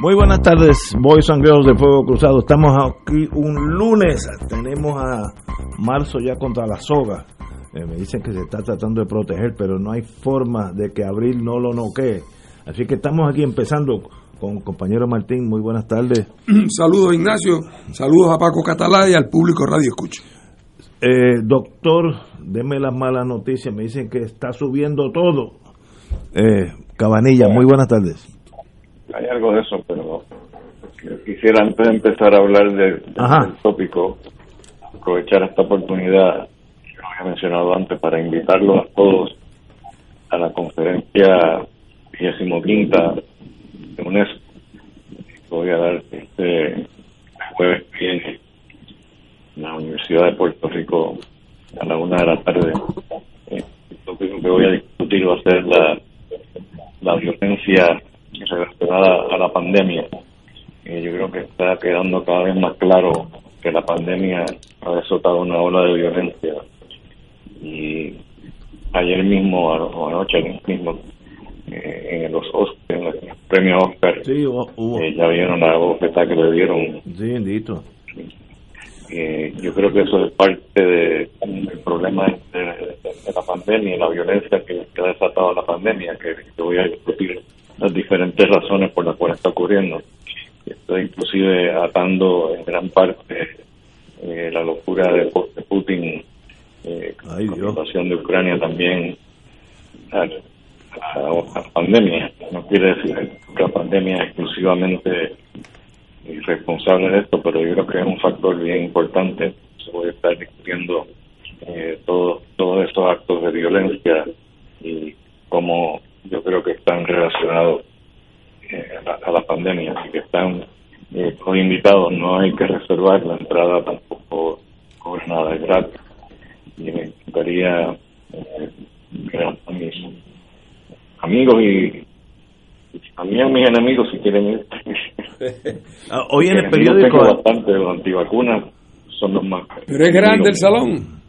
Muy buenas tardes, Boys and Girls de Fuego Cruzado. Estamos aquí un lunes, tenemos a marzo ya contra la soga. Eh, me dicen que se está tratando de proteger, pero no hay forma de que abril no lo noquee. Así que estamos aquí empezando con compañero Martín. Muy buenas tardes. Saludos Ignacio, saludos a Paco Catalá y al público Radio Escucha. Eh, doctor, deme las malas noticias. Me dicen que está subiendo todo. Eh, Cabanilla, muy buenas tardes. Hay algo de eso, pero quisiera antes de empezar a hablar de, del tópico, aprovechar esta oportunidad que había mencionado antes para invitarlos a todos a la conferencia 25 de UNESCO que voy a dar este jueves que viene en la Universidad de Puerto Rico a la una de la tarde. El tópico que voy a discutir va a ser la, la violencia relacionada a la pandemia. Eh, yo creo que está quedando cada vez más claro que la pandemia ha desatado una ola de violencia. Y ayer mismo, o anoche mismo, eh, en los Oscars, en los premios Oscar, Sí, hubo. hubo- eh, ya vieron la bofetada que le dieron Sí, bendito. eh, yo creo que eso es parte de- del problema de, de- de la pandemia y la violencia que, que ha desatado la pandemia, que, que voy a discutir las diferentes razones por las cuales está ocurriendo. Estoy inclusive atando en gran parte eh, la locura de, de Putin eh, Ay, con la Dios. invasión de Ucrania también a la pandemia. No quiere decir que la pandemia es exclusivamente responsable de esto, pero yo creo que es un factor bien importante. Se puede estar discutiendo eh, todos todos estos actos de violencia y cómo yo creo que están relacionados eh, a, la, a la pandemia, así que están eh, con invitados, no hay que reservar la entrada tampoco cobra nada es gratis. Y me gustaría eh, que a mis amigos y y también mis enemigos si quieren ir. Ah, Hoy en el periódico. tengo bastante de los antivacunas son los más Pero es grande el salón.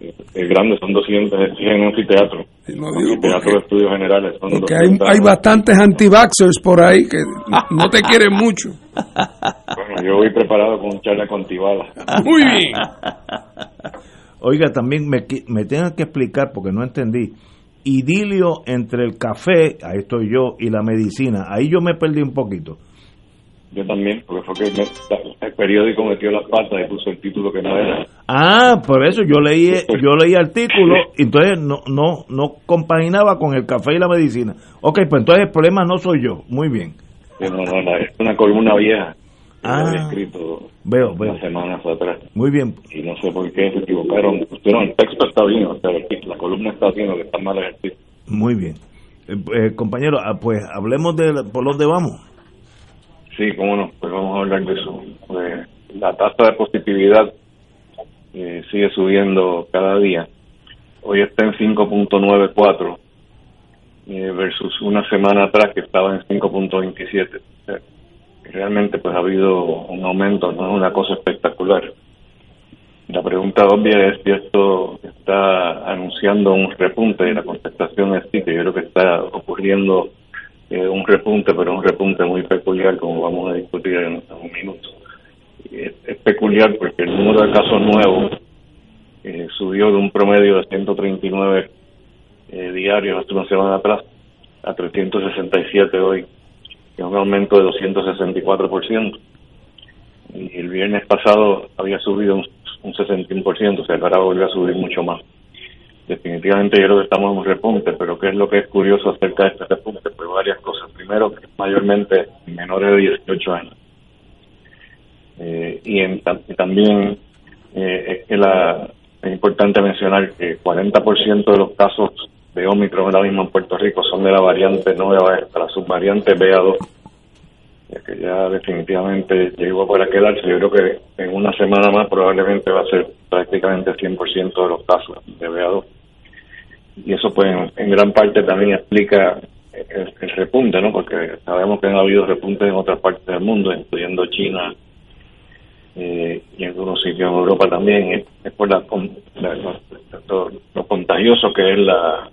Es grande son 200 es en un anfiteatro Sí, lo digo anfiteatro porque- de estudios generales son Porque hay, 200. hay bastantes anti-vaxxers por ahí que no te quieren mucho. bueno yo voy preparado con un charla con Tibala Muy bien. Oiga, también me, me que explicar, porque no entendí. Idilio entre el café, ahí estoy yo, y la medicina. Ahí yo me perdí un poquito. Yo también porque fue que me- el periódico metió las patas y puso el título que no era Ah, por eso yo leí yo leí artículo, y entonces no no no compaginaba con el café y la medicina. Ok, pues entonces el problema no soy yo. Muy bien. No, no, es una columna vieja que Ah. había escrito Veo, veo. unas semanas atrás Muy bien. y no sé por qué se equivocaron pusieron el texto está bien o sea, la columna está bien lo que está mal es el Muy bien. Eh, eh, compañero, ah, pues hablemos de por dónde vamos. Sí, cómo no, pues vamos a hablar de eso. Pues, la tasa de positividad eh, sigue subiendo cada día. Hoy está en 5.94 eh, versus una semana atrás que estaba en 5.27. O sea, realmente pues ha habido un aumento, no es una cosa espectacular. La pregunta obvia es si esto está anunciando un repunte y la contestación es sí, que yo creo que está ocurriendo eh, un repunte, pero un repunte muy peculiar, como vamos a discutir en, un minuto. Es, es peculiar porque el número de casos nuevos eh, subió de un promedio de 139 eh, diarios hace una semana atrás a 367 hoy. que es un aumento de 264%. Y el viernes pasado había subido un, un 61%, o sea, ahora volvió a subir mucho más. Definitivamente yo creo que estamos en un repunte, pero ¿qué es lo que es curioso acerca de este repunte? Pues varias cosas. Primero, que mayormente menores de 18 años. Eh, y, en, también eh, es que la, es importante mencionar que 40% de los casos de Omicron ahora mismo en Puerto Rico son de la variante nueva, la subvariante BA2, que ya definitivamente llegó para quedarse. Yo creo que en una semana más probablemente va a ser prácticamente 100% de los casos de BA2. Y eso pues en, gran parte también explica el, repunte, ¿no? Porque sabemos que han habido repuntes en otras partes del mundo, incluyendo China, eh, y en algunos sitios en Europa también, es, por la, lo, contagioso que es la,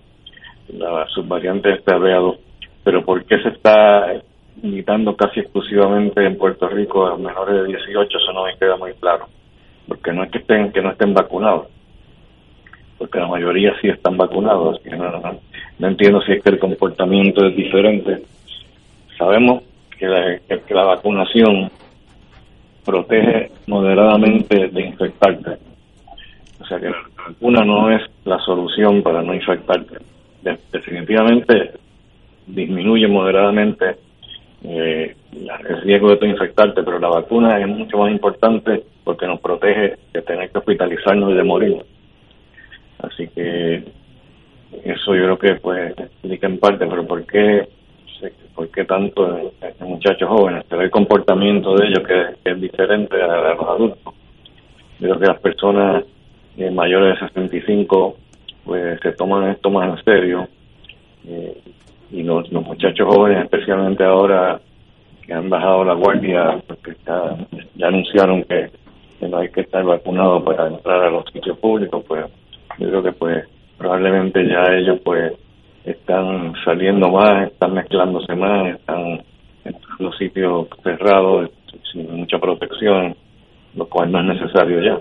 la subvariante de este Pero ¿por qué se está limitando casi exclusivamente en Puerto Rico a menores de 18? Eso no me queda muy claro. Porque no es que estén, que no estén vacunados, porque la mayoría sí están vacunados. no, entiendo si es que el comportamiento es diferente. Sabemos que la, que vacunación protege moderadamente de infectarte. O sea que la vacuna no es la solución para no infectarte. definitivamente disminuye moderadamente eh, el riesgo de infectarte, pero la vacuna es mucho más importante porque nos protege de tener que hospitalizarnos y de morir. Así que eso yo creo que pues explica en parte, pero ¿por qué ¿por qué tanto en, muchachos jóvenes? Pero el comportamiento de ellos que, es diferente a, los adultos. Yo creo que las personas eh, mayores de 65 pues se toman esto más en serio eh, y los, muchachos jóvenes, especialmente ahora que han bajado la guardia porque está, ya anunciaron que, que no hay que estar vacunado para entrar a los sitios públicos, pues yo creo que pues probablemente ya ellos pues están saliendo más, están mezclándose más, están en los sitios cerrados, sin mucha protección, lo cual no es necesario ya.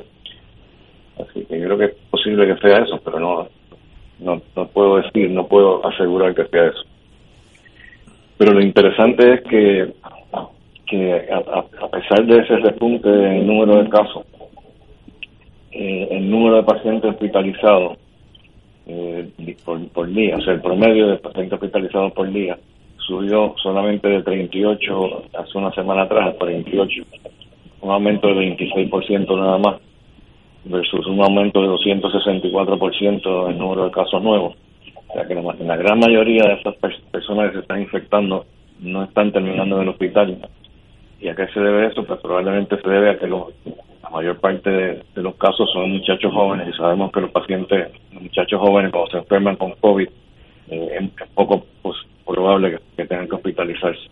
Así que yo creo que es posible que sea eso, pero no, no, no puedo decir, no puedo asegurar que sea eso. Pero lo interesante es que, que a, pesar de ese repunte en número de casos, eh, el número de pacientes hospitalizados eh, por, día, o sea, el promedio de pacientes hospitalizados por día subió solamente de 38 hace una semana atrás a 48, un aumento de 26% nada más, versus un aumento de 264% en el número de casos nuevos. O sea que la gran mayoría de esas personas que se están infectando no están terminando en el hospital. ¿Y a qué se debe eso? Pues probablemente se debe a que los la mayor parte de, los casos son muchachos jóvenes y sabemos que los pacientes, los muchachos jóvenes cuando se enferman con COVID, eh, es poco pues, probable que, tengan que hospitalizarse,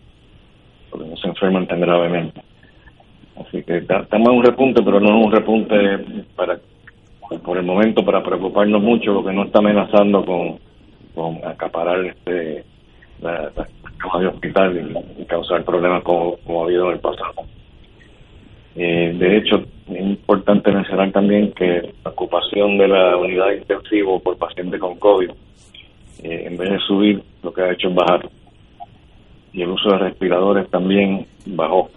porque no se enferman tan gravemente. Así que estamos en un repunte, pero no es un repunte para por el momento para preocuparnos mucho, porque no está amenazando con, con acaparar este la, la de hospital y, causar problemas como ha habido en el pasado. Eh, de hecho, es importante mencionar también que la ocupación de la unidad de intensivo por pacientes con COVID, eh, en vez de subir, lo que ha hecho es bajar. Y el uso de respiradores también bajó.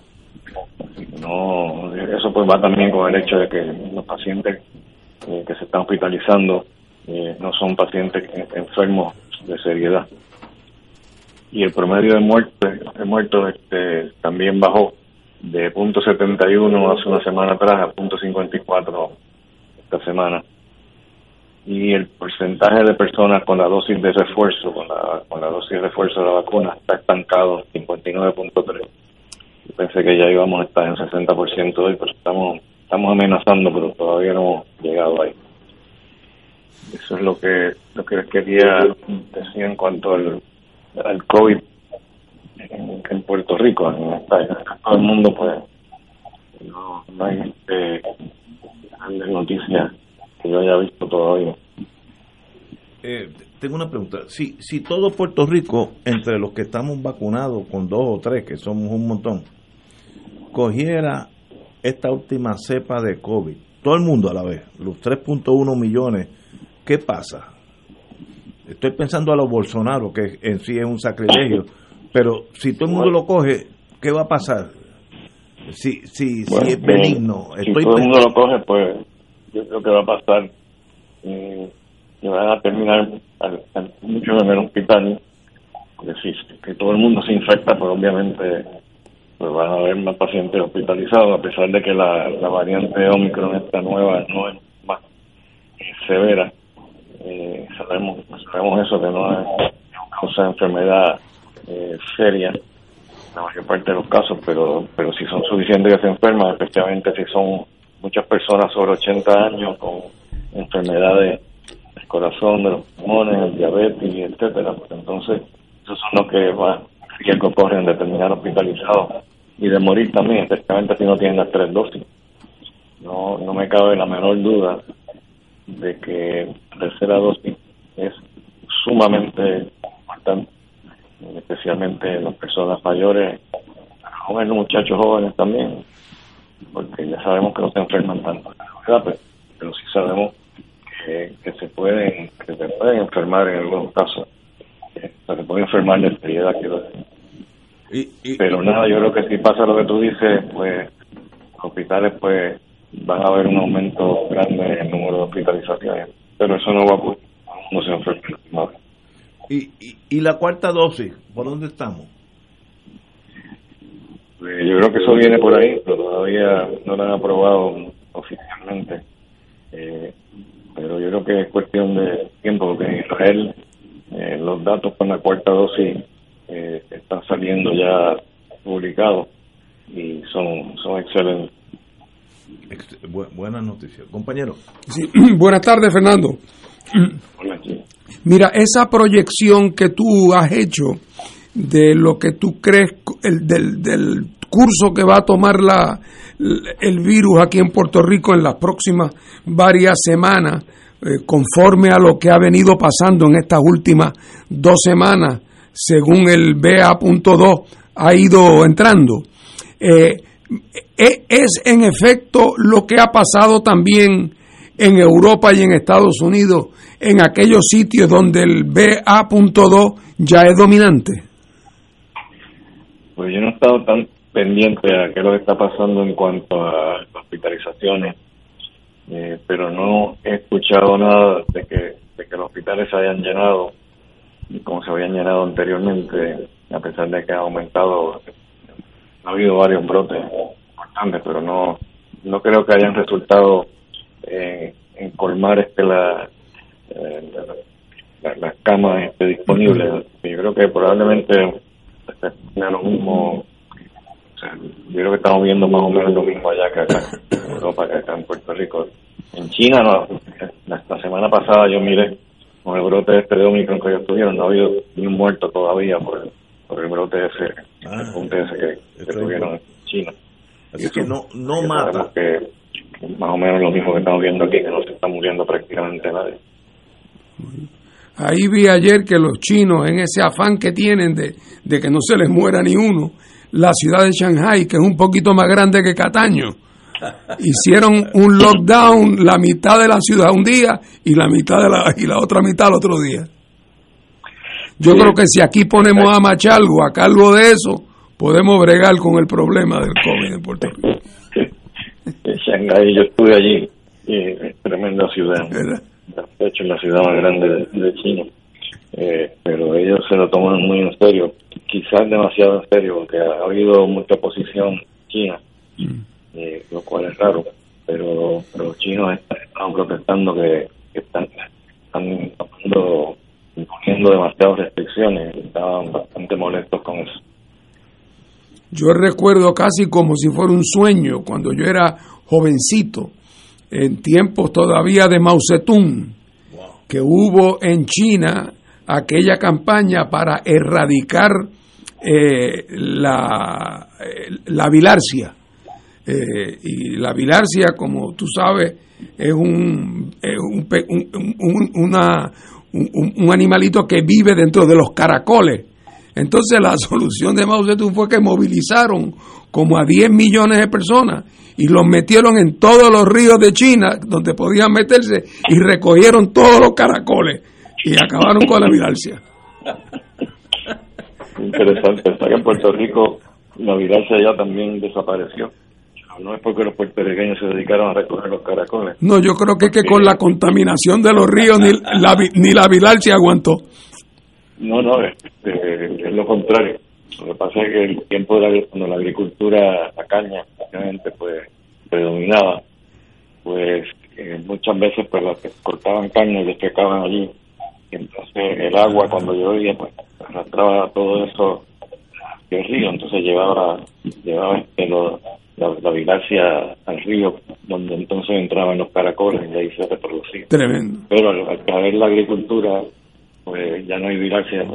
No, eso pues va también con el hecho de que los pacientes eh, que se están hospitalizando no son pacientes enfermos de seriedad. Y el promedio de muertes, de muertos este, también bajó de punto .71 hace una semana atrás a punto .54 esta semana. Y el porcentaje de personas con la dosis de refuerzo, con la, con la dosis de refuerzo de la vacuna, está estancado, 59.3. Pensé que ya íbamos a estar en 60% hoy, pero estamos, estamos amenazando, pero todavía no hemos llegado ahí. Eso es lo que, lo que quería decir en cuanto al, al COVID en, Puerto Rico, en, todo el mundo, pues no, hay eh, grandes noticias que yo haya visto todavía. Eh, tengo una pregunta. Si, si todo Puerto Rico, entre los que estamos vacunados con dos o tres, que somos un montón, cogiera esta última cepa de COVID, todo el mundo a la vez, los 3.1 millones, ¿qué pasa? Estoy pensando a los Bolsonaro, que en sí es un sacrilegio, Pero si todo el mundo lo coge, ¿qué va a pasar? Si, si, si es benigno. Si todo el mundo lo coge, pues yo creo que va a pasar. Eh, que van a terminar mucho en el hospital. Porque si que todo el mundo se infecta, pues obviamente pues van a haber más pacientes hospitalizados, a pesar de que la, la variante Omicron, esta nueva, no es más severa. Eh, sabemos, sabemos eso, que no es causa enfermedad eh, seria la mayor parte de los casos, pero pero si son suficientes que se enferman, especialmente si son muchas personas sobre 80 años con enfermedades del corazón, de los pulmones, diabetes, etcétera, pues entonces esos son los que más riesgo corren de terminar hospitalizados y de morir también, especialmente si no tienen las tres dosis. No, no me cabe la menor duda de que la tercera dosis es sumamente importante especialmente las personas mayores, jóvenes, muchachos jóvenes también, porque ya sabemos que no se enferman tanto, pero, pero sí sabemos que, se pueden que se pueden enfermar en algunos casos, se pueden enfermar de seriedad, quiero decir. pero nada, yo creo que si pasa lo que tú dices, pues los hospitales pues van a haber un aumento grande en el número de hospitalizaciones, pero eso no va a ocurrir, no se enferma. ¿Y, y, la cuarta dosis? ¿Por dónde estamos? Pues yo creo que eso viene por ahí, pero todavía no lo han aprobado oficialmente. Eh, pero yo creo que es cuestión de tiempo, porque en Israel eh, los datos con la cuarta dosis eh, están saliendo ya publicados y son, son excelentes. buenas noticias. Compañero. Buenas tardes, Fernando. Hola, Mira, esa proyección que tú has hecho de lo que tú crees, el, del, curso que va a tomar la, el virus aquí en Puerto Rico en las próximas varias semanas, eh, conforme a lo que ha venido pasando en estas últimas dos semanas, según el BA.2 ha ido entrando. Eh, e, es en efecto lo que ha pasado también en Europa y en Estados Unidos, en aquellos sitios donde el BA.2 ya es dominante? Pues yo no he estado tan pendiente a qué es lo que está pasando en cuanto a hospitalizaciones, eh, pero no he escuchado nada de que, de que los hospitales se hayan llenado como se habían llenado anteriormente, a pesar de que ha aumentado. Ha habido varios brotes importantes, pero no, no creo que hayan resultado eh, en colmar este la, eh, las camas este, disponibles. Yo creo que probablemente sea lo mismo. yo creo que estamos viendo más o menos lo mismo allá que acá en Europa, que acá en Puerto Rico. En China, no, la, semana pasada yo miré con el brote este de Omicron que ellos tuvieron, no ha habido ni un muerto todavía por, por el brote ese, ah, el punto ese que, que tuvieron en China. Así que no, no mata. Que, más o menos lo mismo que estamos viendo aquí, que no se está muriendo prácticamente nadie. Ahí vi ayer que los chinos, en ese afán que tienen de, que no se les muera ni uno, la ciudad de Shanghai, que es un poquito más grande que Cataño, hicieron un lockdown la mitad de la ciudad un día y la mitad de la, y la otra mitad el otro día. Yo creo que si aquí ponemos a Machalgo a cargo de eso, podemos bregar con el problema del COVID en Puerto Rico. Shanghai, yo estuve allí, y tremenda ciudad. De hecho, la ciudad más grande de, China. Eh, pero ellos se lo toman muy en serio, quizás demasiado en serio, porque ha habido mucha oposición china, mm. eh, lo cual es raro, pero, los chinos están protestando que, están, están poniendo demasiadas restricciones, estaban bastante molestos con eso. Yo recuerdo casi como si fuera un sueño cuando yo era jovencito, en tiempos todavía de Mao Zedong, que hubo en China aquella campaña para erradicar eh, la, eh, la bilarcia. Eh, y la bilarcia, como tú sabes, es un, un, una, un, animalito que vive dentro de los caracoles entonces la solución de Mao Zedong fue que movilizaron como a 10 millones de personas y los metieron en todos los ríos de China donde podían meterse y recogieron todos los caracoles y acabaron con la violencia. interesante. Está que en Puerto Rico la virancia ya también desapareció. No es porque los puertorriqueños se dedicaron a recoger los caracoles. No, yo creo que es que con la contaminación de los ríos ni la, ni la aguantó. No, no, es, es, lo contrario. Lo que pasa es que el tiempo de cuando la agricultura, la caña, obviamente, pues predominaba, pues eh, muchas veces pues los que cortaban caña y despecaban allí. Y entonces el agua cuando llovía pues arrastraba todo eso el río, entonces llevaba llevaba este, la, la al río, donde entonces entraban los caracoles y ahí se reproducía. Tremendo. Pero al, caer la agricultura, pues ya no hay vigarcia,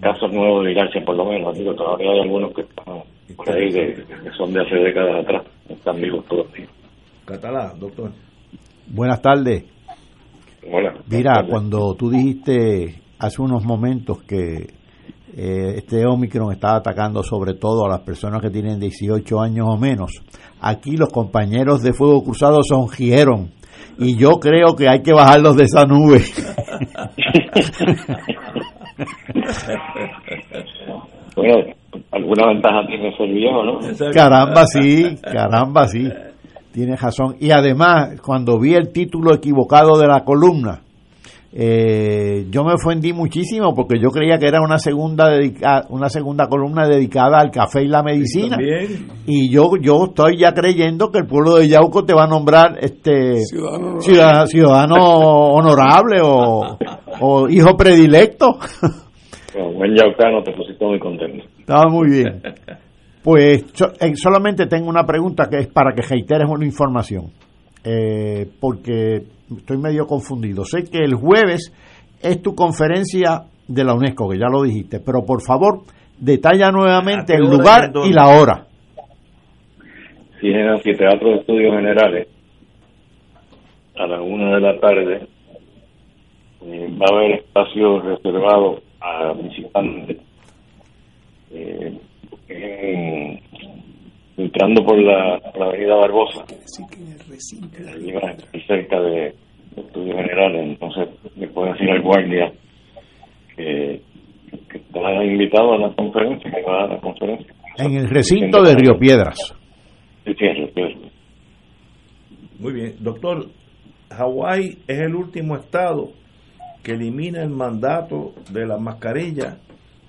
casos nuevos de vigarcia por lo menos. Digo, todavía hay algunos que están por ahí que son de hace décadas atrás, están vivos todavía. Catalá, doctor. Buenas tardes. Hola. Mira, cuando tú dijiste hace unos momentos que eh, este Omicron está atacando sobre todo a las personas que tienen 18 años o menos. Aquí los compañeros de Fuego Cruzado songieron y yo creo que hay que bajarlos de esa nube. bueno, alguna ventaja tiene ese viejo, ¿no? Caramba, sí, caramba, sí. Tienes razón. Y además, cuando vi el título equivocado de la columna, eh, yo me ofendí muchísimo porque yo creía que era una segunda dedica, una segunda columna dedicada al café y la medicina. y yo yo estoy ya creyendo que el pueblo de Yauco te va a nombrar este ciudadano, honorable. o, hijo predilecto. Buen yaucano te pusiste muy contento. Estaba muy bien. Pues eh, solamente tengo una pregunta que es para que reiteres una información eh, porque estoy medio confundido. Sé que el jueves es tu conferencia de la UNESCO, que ya lo dijiste, pero por favor, detalla nuevamente el lugar y la hora. Sí, en el Anfiteatro de Estudios Generales, a las una de la tarde, eh, va a haber espacio reservado a visitantes. Eh, entrando por la, avenida Barbosa, cerca de estudios generales, entonces le puede decir al guardia que, que está invitado a la conferencia, que va a la conferencia. En el recinto de Río Piedras. Sí, sí, Río Piedras. Muy bien, doctor, Hawái es el último estado que elimina el mandato de la mascarilla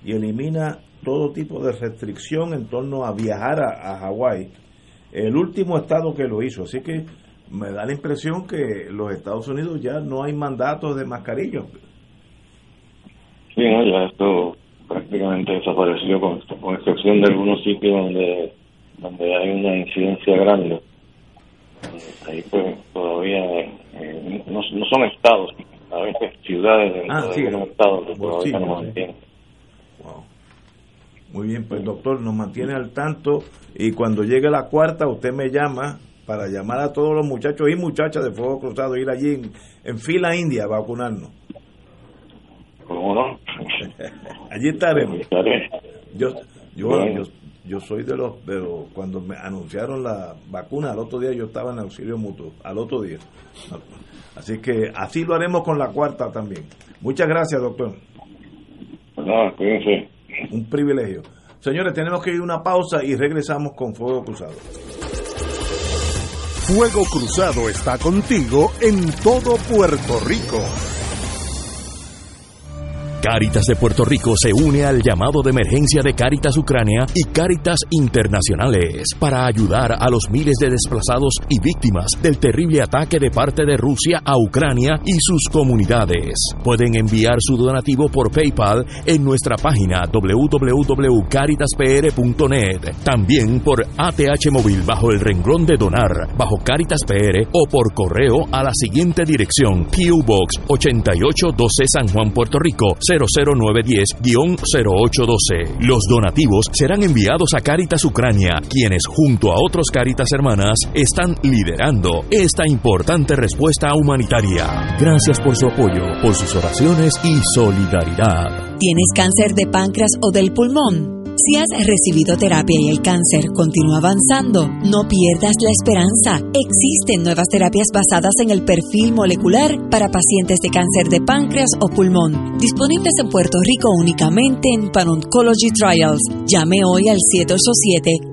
y elimina todo tipo de restricción en torno a viajar a, Hawái. El último estado que lo hizo, así que me da la impresión que los Estados Unidos ya no hay mandatos de mascarillas. Sí, ya esto prácticamente desapareció, con, excepción de algunos sitios donde, donde hay una incidencia grande. Eh, ahí pues todavía eh, no, son estados, a veces ciudades dentro ah, de los estados que todavía no mantienen. Muy bien, pues doctor, nos mantiene al tanto y cuando llegue la cuarta usted me llama para llamar a todos los muchachos y muchachas de Fuego Cruzado, ir allí en, fila india a vacunarnos. ¿Cómo no? allí estaremos. Yo, yo, yo, soy de los, de cuando me anunciaron la vacuna, al otro día yo estaba en auxilio mutuo, al otro día. Así que así lo haremos con la cuarta también. Muchas gracias, doctor. No, cuídense. Un privilegio. Señores, tenemos que ir a una pausa y regresamos con Fuego Cruzado. Fuego Cruzado está contigo en todo Puerto Rico. Cáritas de Puerto Rico se une al llamado de emergencia de Cáritas Ucrania y Cáritas Internacionales para ayudar a los miles de desplazados y víctimas del terrible ataque de parte de Rusia a Ucrania y sus comunidades. Pueden enviar su donativo por PayPal en nuestra página www.caritaspr.net, también por ATH móvil bajo el renglón de donar, bajo Caritas PR o por correo a la siguiente dirección: PO Box 8812 San Juan, Puerto Rico 00910-0812. Los donativos serán enviados a Caritas Ucrania, quienes junto a otros Caritas hermanas están liderando esta importante respuesta humanitaria. Gracias por su apoyo, por sus oraciones y solidaridad. ¿Tienes cáncer de páncreas o del pulmón? Si has recibido terapia y el cáncer continúa avanzando, no pierdas la esperanza. Existen nuevas terapias basadas en el perfil molecular para pacientes de cáncer de páncreas o pulmón, disponibles en Puerto Rico únicamente en Pan-Oncology Trials. Llame hoy al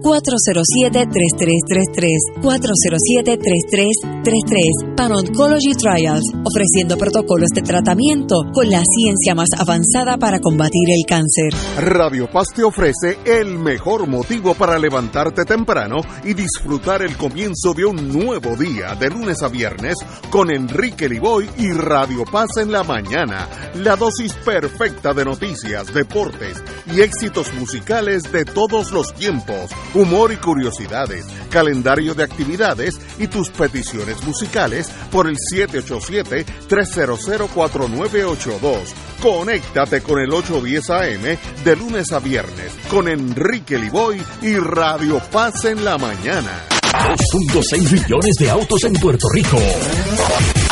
787-407-3333, 407-3333, Pan-Oncology Trials, ofreciendo protocolos de tratamiento con la ciencia más avanzada para combatir el cáncer. Radio Paz te ofrece el mejor motivo para levantarte temprano y disfrutar el comienzo de un nuevo día de lunes a viernes con Enrique Liboy y Radio Paz en la mañana. La dosis perfecta de noticias, deportes y éxitos musicales de todos los tiempos, humor y curiosidades, calendario de actividades y tus peticiones musicales por el 787-300-4982. Conéctate con el 810 AM de lunes a viernes con Enrique Liboy y Radio Paz en la mañana. 2.6 millones de autos en Puerto Rico.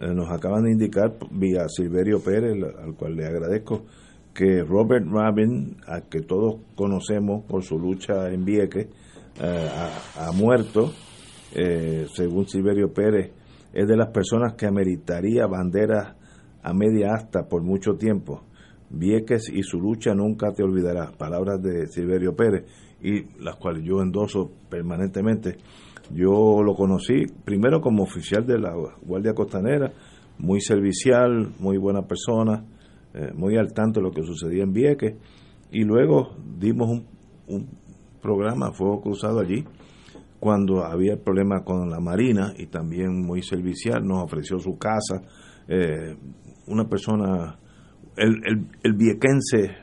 Eh, nos acaban de indicar vía Silverio Pérez, al cual le agradezco, que Robert Rabin, a que todos conocemos por su lucha en Vieques, eh, ha, muerto. Eh, según Silverio Pérez, es de las personas que ameritaría banderas a media asta por mucho tiempo. Vieques y su lucha nunca te olvidarás. Palabras de Silverio Pérez y las cuales yo endoso permanentemente. Yo lo conocí primero como oficial de la Guardia Costanera, muy servicial, muy buena persona, eh, muy al tanto de lo que sucedía en Vieques. Y luego dimos un, un programa, Fuego Cruzado allí, cuando había el problema con la Marina y también muy servicial, nos ofreció su casa, eh, una persona, el, el, el viequense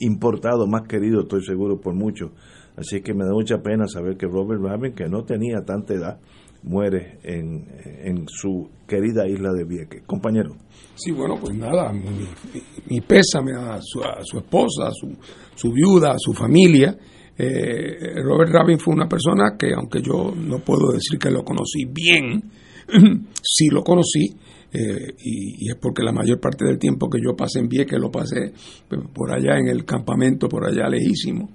importado más querido, estoy seguro, por muchos. Así que me da mucha pena saber que Robert Rabin, que no tenía tanta edad, muere en, en su querida isla de Vieques. Compañero. Sí, bueno, pues nada, mi, mi pésame a su, esposa, a su, su viuda, a su familia. Eh, Robert Rabin fue una persona que, aunque yo no puedo decir que lo conocí bien, sí lo conocí, eh, y, y, es porque la mayor parte del tiempo que yo pasé en Vieques lo pasé por allá en el campamento, por allá lejísimo,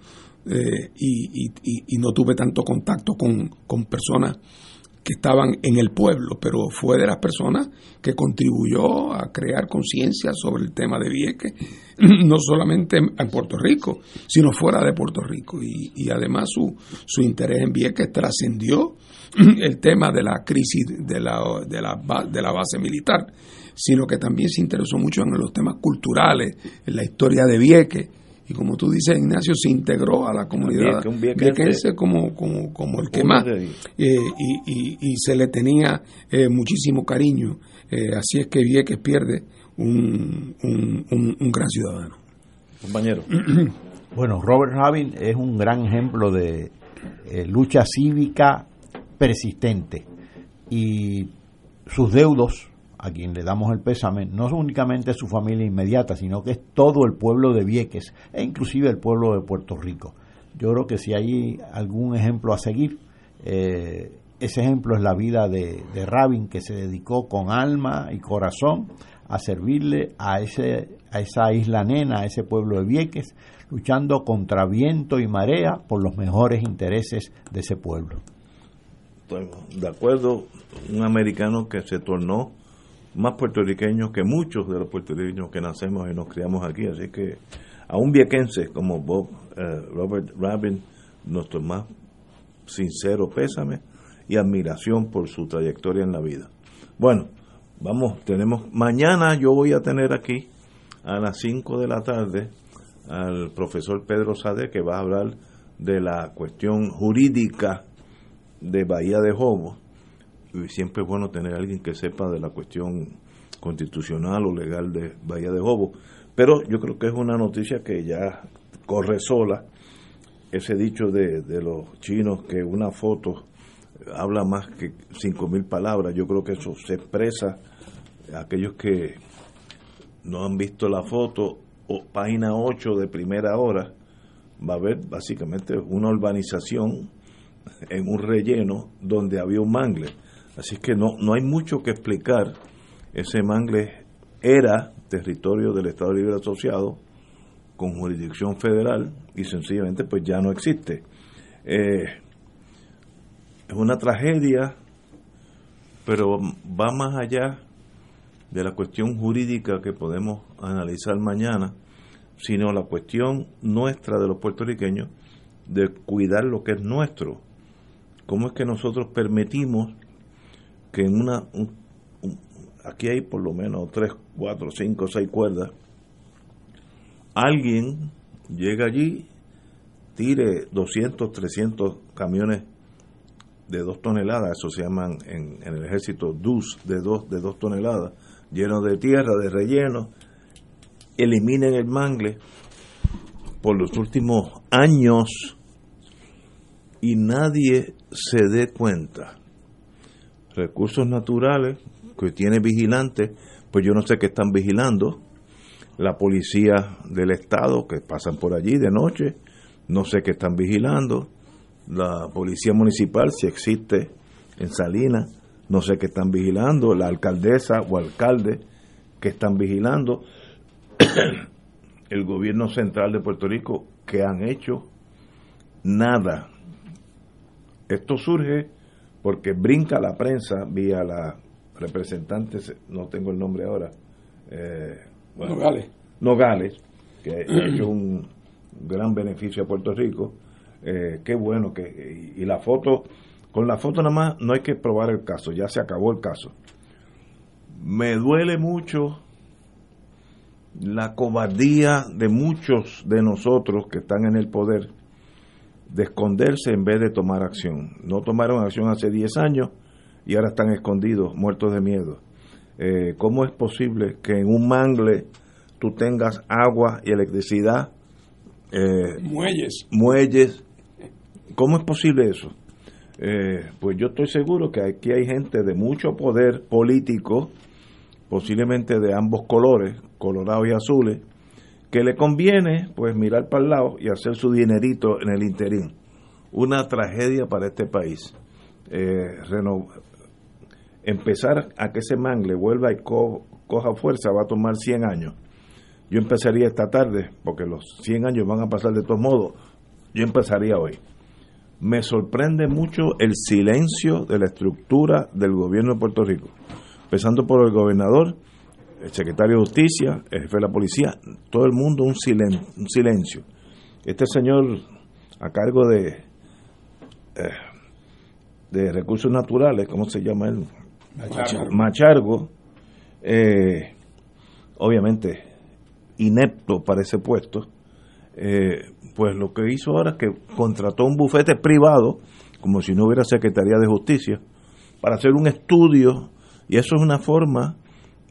eh, y, no tuve tanto contacto con, con personas que estaban en el pueblo, pero fue de las personas que contribuyó a crear conciencia sobre el tema de Vieques, no solamente en Puerto Rico, sino fuera de Puerto Rico. Y, y además su, su interés en Vieques trascendió el tema de la crisis de la, de, la, de la base militar, sino que también se interesó mucho en los temas culturales, en la historia de Vieques y como tú dices, Ignacio se integró a la comunidad viequense como, como, como el que más, eh, y, y, y, se le tenía eh, muchísimo cariño. Eh, así es que Vieques pierde un, un, un, un gran ciudadano. Compañero. bueno, Robert Rabin es un gran ejemplo de eh, lucha cívica persistente y sus deudos a quien le damos el pésame, no es únicamente su familia inmediata, sino que es todo el pueblo de Vieques e inclusive el pueblo de Puerto Rico. Yo creo que si hay algún ejemplo a seguir, eh, ese ejemplo es la vida de, de, Rabin, que se dedicó con alma y corazón a servirle a, ese, a esa isla nena, a ese pueblo de Vieques, luchando contra viento y marea por los mejores intereses de ese pueblo. De acuerdo, un americano que se tornó más puertorriqueños que muchos de los puertorriqueños que nacemos y nos criamos aquí. Así que a un viequense como Bob eh, Robert Rabin, nuestro más sincero pésame y admiración por su trayectoria en la vida. Bueno, vamos, tenemos, mañana yo voy a tener aquí a las 5 de la tarde al profesor Pedro Sade que va a hablar de la cuestión jurídica de Bahía de Jobos siempre es bueno tener a alguien que sepa de la cuestión constitucional o legal de Bahía de Jobo. Pero yo creo que es una noticia que ya corre sola. ese dicho de, de los chinos que una foto habla más que cinco mil palabras, yo creo que eso se expresa aquellos que no han visto la foto, o página 8 de primera hora, va a haber básicamente una urbanización en un relleno donde había un mangle. Así que no, no hay mucho que explicar. Ese mangle era territorio del Estado Libre Asociado con jurisdicción federal y sencillamente pues ya no existe. Eh, es una tragedia, pero va más allá de la cuestión jurídica que podemos analizar mañana, sino la cuestión nuestra de los puertorriqueños de cuidar lo que es nuestro. ¿Cómo es que nosotros permitimos que en una... aquí hay por lo menos tres, cuatro, cinco, seis cuerdas. Alguien llega allí, tire 200, 300 camiones de dos toneladas, eso se llaman en, el ejército DUS de dos, de dos toneladas, llenos de tierra, de relleno, eliminen el mangle por los últimos años y nadie se dé cuenta. Recursos naturales que tiene vigilantes, pues yo no sé qué están vigilando. La policía del estado que pasan por allí de noche, no sé qué están vigilando. La policía municipal, si existe en Salinas, no sé qué están vigilando. La alcaldesa o alcalde que están vigilando. El gobierno central de Puerto Rico, que han hecho nada esto surge porque brinca la prensa vía la representante, no tengo el nombre ahora, eh, Nogales. Nogales, que ha hecho un gran beneficio a Puerto Rico. Eh, qué bueno que. Y, la foto, con la foto nada más no hay que probar el caso, ya se acabó el caso. Me duele mucho la cobardía de muchos de nosotros que están en el poder de esconderse en vez de tomar acción. No tomaron acción hace 10 años y ahora están escondidos, muertos de miedo. Eh, ¿Cómo es posible que en un mangle tú tengas agua y electricidad? Eh, muelles. Muelles. ¿Cómo es posible eso? Eh, pues yo estoy seguro que aquí hay gente de mucho poder político, posiblemente de ambos colores, colorados y azules, que le conviene pues mirar para el lado y hacer su dinerito en el interín. Una tragedia para este país. Eh, empezar a que ese mangle vuelva y coja fuerza va a tomar 100 años. Yo empezaría esta tarde, porque los 100 años van a pasar de todos modos. Yo empezaría hoy. Me sorprende mucho el silencio de la estructura del gobierno de Puerto Rico, empezando por el gobernador, el secretario de Justicia, el jefe de la policía, todo el mundo un, silencio. Este señor a cargo de, eh, de recursos naturales, ¿cómo se llama él? Machargo. Eh, obviamente inepto para ese puesto, eh, pues lo que hizo ahora es que contrató un bufete privado, como si no hubiera Secretaría de Justicia, para hacer un estudio, y eso es una forma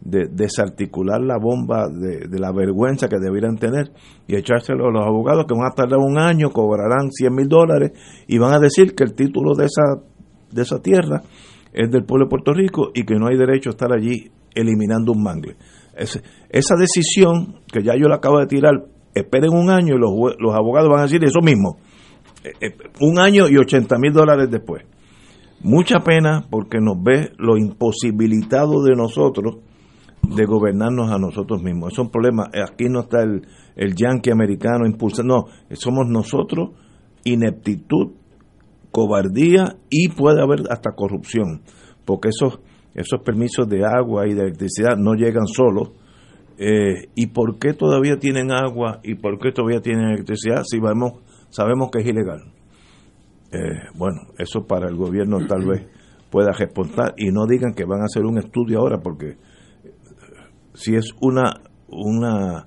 de desarticular la bomba de, la vergüenza que debieran tener y echárselo a los abogados que van a tardar un año, cobrarán 100 mil dólares y van a decir que el título de esa, de esa tierra es del pueblo de Puerto Rico y que no hay derecho a estar allí eliminando un mangle. esa decisión que ya yo la acabo de tirar, esperen un año y los, los abogados van a decir eso mismo. Eh, eh, un año y 80 mil dólares después. Mucha pena porque nos ve lo imposibilitado de nosotros de gobernarnos a nosotros mismos. Es un problema. Aquí no está el, el yanqui americano impulsando. No, somos nosotros, ineptitud, cobardía y puede haber hasta corrupción. Porque esos, esos permisos de agua y de electricidad no llegan solos. Eh, ¿Y por qué todavía tienen agua y por qué todavía tienen electricidad si vamos, sabemos que es ilegal? Eh, bueno, eso para el gobierno tal vez pueda responder y no digan que van a hacer un estudio ahora porque si es una, una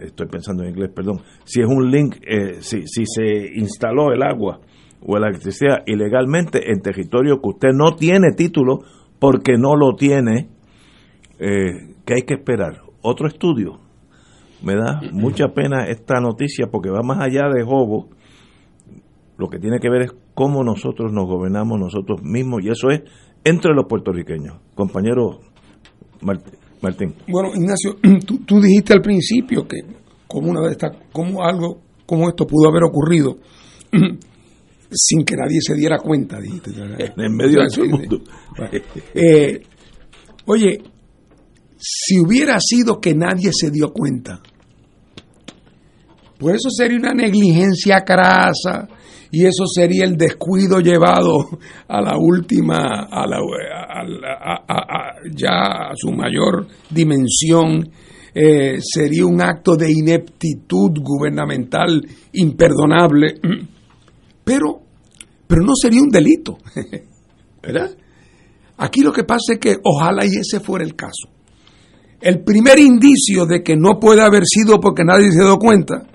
estoy pensando en inglés, perdón, si es un link, eh, si, si se instaló el agua o la electricidad ilegalmente en territorio que usted no tiene título porque no lo tiene, eh, ¿qué hay que esperar? Otro estudio. me da mucha pena esta noticia porque va más allá de Jobo. Lo que tiene que ver es cómo nosotros nos gobernamos nosotros mismos y eso es entre los puertorriqueños. Compañero Martín. Bueno, Ignacio, tú, dijiste al principio que como una de estas, como algo como esto pudo haber ocurrido sin que nadie se diera cuenta, dijiste. En medio del mundo. Eh, oye, si hubiera sido que nadie se dio cuenta, pues eso sería una negligencia crasa y eso sería el descuido llevado a la última, a la, ya a su mayor dimensión. Eh, sería un acto de ineptitud gubernamental imperdonable, pero, pero no sería un delito, ¿verdad? Aquí lo que pasa es que ojalá y ese fuera el caso. El primer indicio de que no puede haber sido porque nadie se dio cuenta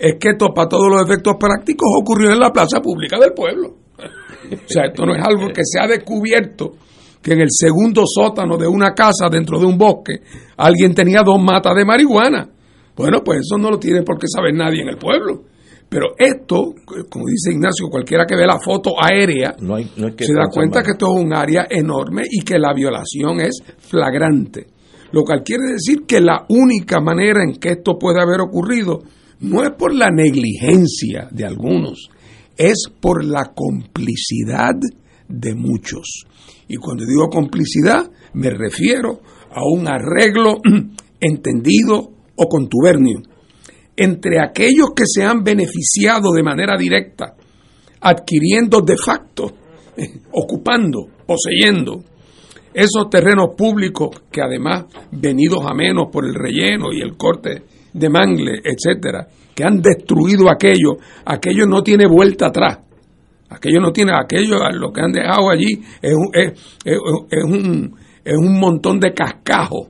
es que esto, para todos los efectos prácticos, ocurrió en la plaza pública del pueblo. O sea, esto no es algo que se ha descubierto que en el segundo sótano de una casa dentro de un bosque alguien tenía dos matas de marihuana. Bueno, pues eso no lo tiene por qué saber nadie en el pueblo. Pero esto, como dice Ignacio, cualquiera que ve la foto aérea se da cuenta que esto es un área enorme y que la violación es flagrante. Lo cual quiere decir que la única manera en que esto puede haber ocurrido no es por la negligencia de algunos, es por la complicidad de muchos. Y cuando digo complicidad, me refiero a un arreglo entendido o contubernio entre aquellos que se han beneficiado de manera directa, adquiriendo de facto, ocupando, poseyendo esos terrenos públicos que además, venidos a menos por el relleno y el corte de mangle, etcétera, que han destruido aquello, aquello no tiene vuelta atrás. Aquello no tiene, aquello, lo que han dejado allí es, es, un, es un montón de cascajos.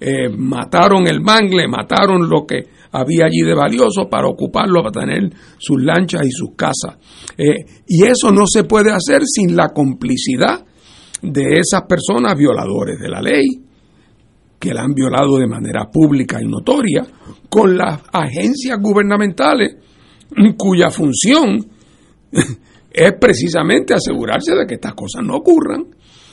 Eh, mataron el mangle, mataron lo que había allí de valioso para ocuparlo, para tener sus lanchas y sus casas. Eh, y eso no se puede hacer sin la complicidad de esas personas violadores de la ley, que la han violado de manera pública y notoria, con las agencias gubernamentales cuya función es precisamente asegurarse de que estas cosas no ocurran.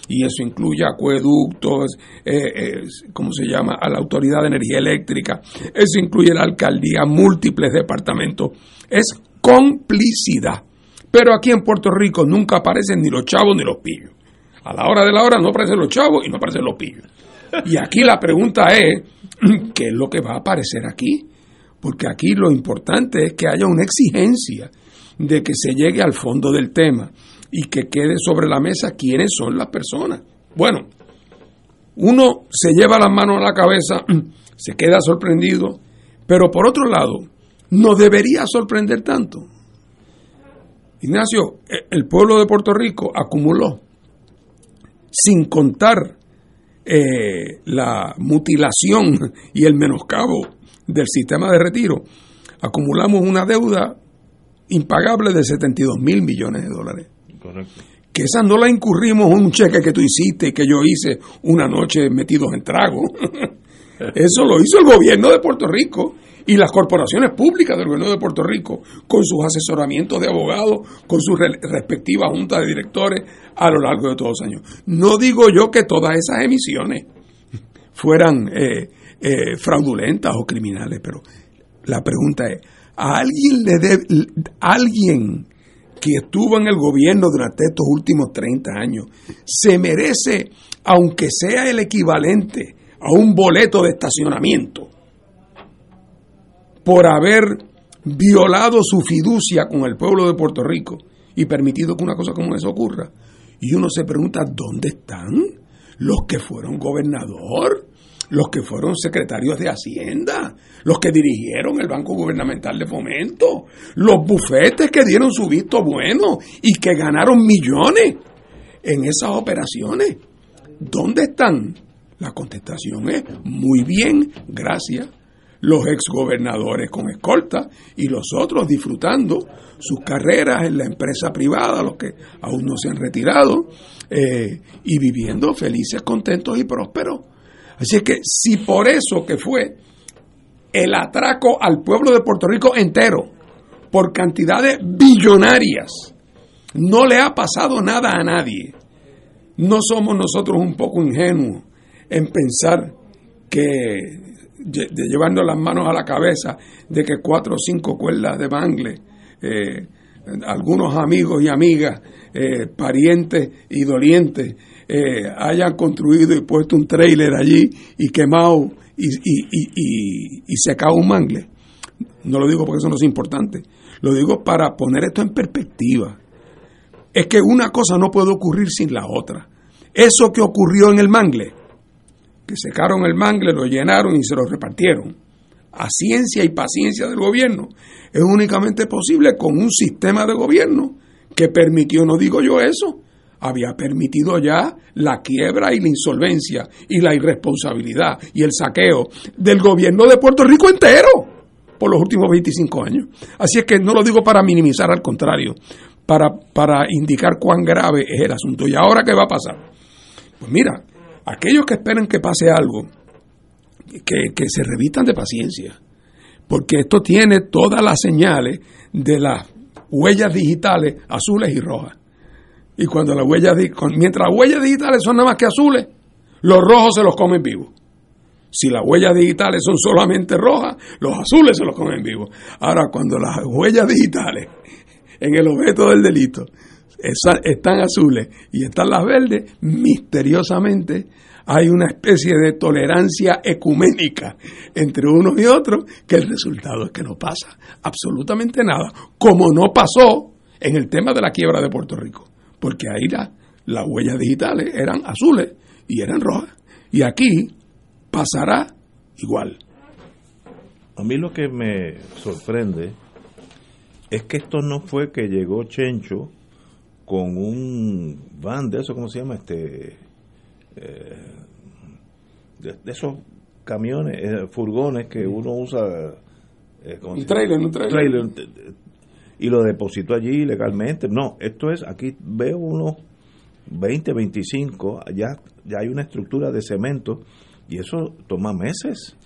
Y eso incluye acueductos, eh, ¿cómo se llama?, a la Autoridad de Energía Eléctrica, eso incluye la alcaldía, múltiples departamentos. Es complicidad. Pero aquí en Puerto Rico nunca aparecen ni los chavos ni los pillos. A la hora de la hora no aparecen los chavos y no aparecen los pillos. Y aquí la pregunta es, ¿qué es lo que va a aparecer aquí? Porque aquí lo importante es que haya una exigencia de que se llegue al fondo del tema y que quede sobre la mesa quiénes son las personas. Bueno, uno se lleva las manos a la cabeza, se queda sorprendido, pero por otro lado, no debería sorprender tanto. Ignacio, e, el pueblo de Puerto Rico acumuló, sin contar eh, la mutilación y el menoscabo del sistema de retiro, acumulamos una deuda impagable de 72 mil millones de dólares. Que esa no la incurrimos en un cheque que tú hiciste y que yo hice una noche metidos en trago. Eso lo hizo el gobierno de Puerto Rico y las corporaciones públicas del gobierno de Puerto Rico, con sus asesoramientos de abogados, con sus respectivas juntas de directores a lo largo de todos los años. No digo yo que todas esas emisiones fueran eh, eh, fraudulentas o criminales, pero la pregunta es, ¿a alguien le alguien que estuvo en el gobierno durante estos últimos 30 años se merece, aunque sea el equivalente a un boleto de estacionamiento, por haber violado su fiducia con el pueblo de Puerto Rico y permitido que una cosa como eso ocurra. Y uno se pregunta, ¿dónde están los que fueron gobernador? Los que fueron secretarios de Hacienda, los que dirigieron el Banco Gubernamental de Fomento, los bufetes que dieron su visto bueno y que ganaron millones en esas operaciones. ¿Dónde están? La contestación es muy bien, gracias los exgobernadores con escolta y los otros disfrutando sus carreras en la empresa privada, los que aún no se han retirado, eh, y viviendo felices, contentos y prósperos. Así que si por eso que fue el atraco al pueblo de Puerto Rico entero por cantidades billonarias. No le ha pasado nada a nadie. No somos nosotros un poco ingenuos en pensar que de llevarnos las manos a la cabeza de que cuatro o cinco cuerdas de mangle, eh, algunos amigos y amigas, eh, parientes y dolientes, eh, hayan construido y puesto un trailer allí y quemado y, y, y, y, secado un mangle. No lo digo porque eso no es importante, lo digo para poner esto en perspectiva. Es que una cosa no puede ocurrir sin la otra. Eso que ocurrió en el mangle, que secaron el mangle, lo llenaron y se lo repartieron, a ciencia y paciencia del gobierno, es únicamente posible con un sistema de gobierno que permitió, no digo yo eso, había permitido ya la quiebra y la insolvencia y la irresponsabilidad y el saqueo del gobierno de Puerto Rico entero por los últimos 25 años. Así es que no lo digo para minimizar, al contrario, para, para indicar cuán grave es el asunto. ¿Y ahora qué va a pasar? Pues mira, aquellos que esperen que pase algo, que, que se revistan de paciencia, porque esto tiene todas las señales de las huellas digitales azules y rojas. Y cuando las huellas, mientras las huellas digitales son nada más que azules, los rojos se los comen vivos. Si las huellas digitales son solamente rojas, los azules se los comen vivos. Ahora, cuando las huellas digitales en el objeto del delito están azules y están las verdes, misteriosamente hay una especie de tolerancia ecuménica entre unos y otros que el resultado es que no pasa absolutamente nada, como no pasó en el tema de la quiebra de Puerto Rico porque ahí las huellas digitales eran azules y eran rojas. Y aquí pasará igual. A mí lo que me sorprende es que esto no fue que llegó Chencho con un van de eso, ¿cómo se llama? Este, eh, de, esos camiones, eh, furgones que uno usa. Eh, un trailer, un trailer y lo depositó allí legalmente. No, esto es, aquí veo unos 20, 25, ya, ya hay una estructura de cemento y eso toma meses.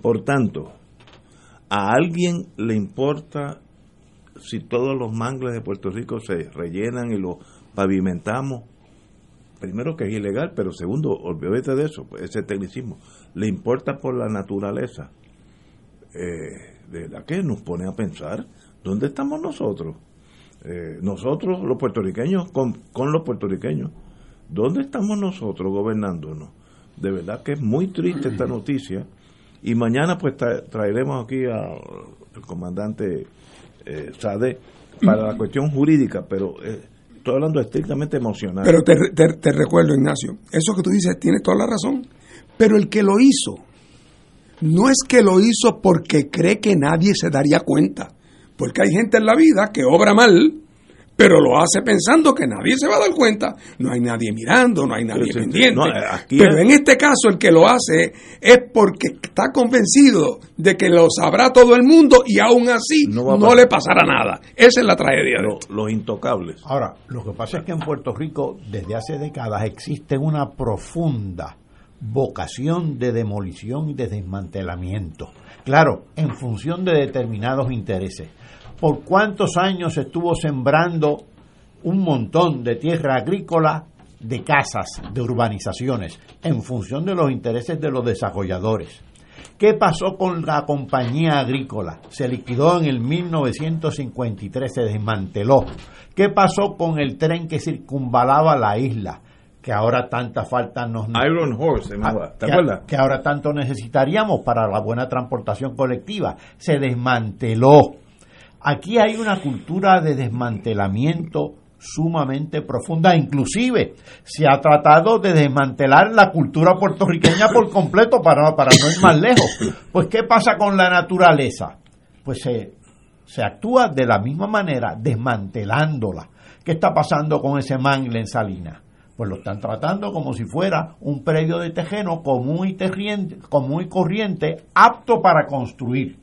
Por tanto, ¿a alguien le importa si todos los mangles de Puerto Rico se rellenan y los pavimentamos? Primero que es ilegal, pero segundo, olvídate de eso, ese tecnicismo. ¿Le importa por la naturaleza? Eh, ¿De la que nos pone a pensar? ¿Dónde estamos nosotros? Eh, nosotros, los puertorriqueños, con, los puertorriqueños. ¿Dónde estamos nosotros gobernándonos? De verdad que es muy triste esta noticia. Y mañana pues traeremos aquí al comandante eh, para la cuestión jurídica, pero eh, estoy hablando estrictamente emocional. Pero te, te recuerdo, Ignacio, eso que tú dices tiene toda la razón. Pero el que lo hizo, no es que lo hizo porque cree que nadie se daría cuenta. Porque hay gente en la vida que obra mal, pero lo hace pensando que nadie se va a dar cuenta. No hay nadie mirando, no hay nadie pendiente. pero en este caso el que lo hace es porque está convencido de que lo sabrá todo el mundo y aún así no, le pasará nada. Esa es la tragedia. de los intocables. Ahora, lo que pasa es que en Puerto Rico desde hace décadas existe una profunda vocación de demolición y de desmantelamiento. Claro, en función de determinados intereses por cuántos años estuvo sembrando un montón de tierra agrícola, de casas, de urbanizaciones, en función de los intereses de los desarrolladores. ¿Qué pasó con la compañía agrícola? Se liquidó en el 1953, se desmanteló. ¿Qué pasó con el tren que circunvalaba la isla? Que ahora tanta falta nos... Iron Horse, ah, ¿te acuerdas? Que ahora tanto necesitaríamos para la buena transportación colectiva. Se desmanteló Aquí hay una cultura de desmantelamiento sumamente profunda, inclusive se ha tratado de desmantelar la cultura puertorriqueña por completo para, para no ir más lejos. Pues ¿qué pasa con la naturaleza? Pues se, se actúa de la misma manera, desmantelándola. ¿Qué está pasando con ese mangle en Salinas? Pues lo están tratando como si fuera un predio de tejeno común y, común y corriente apto para construir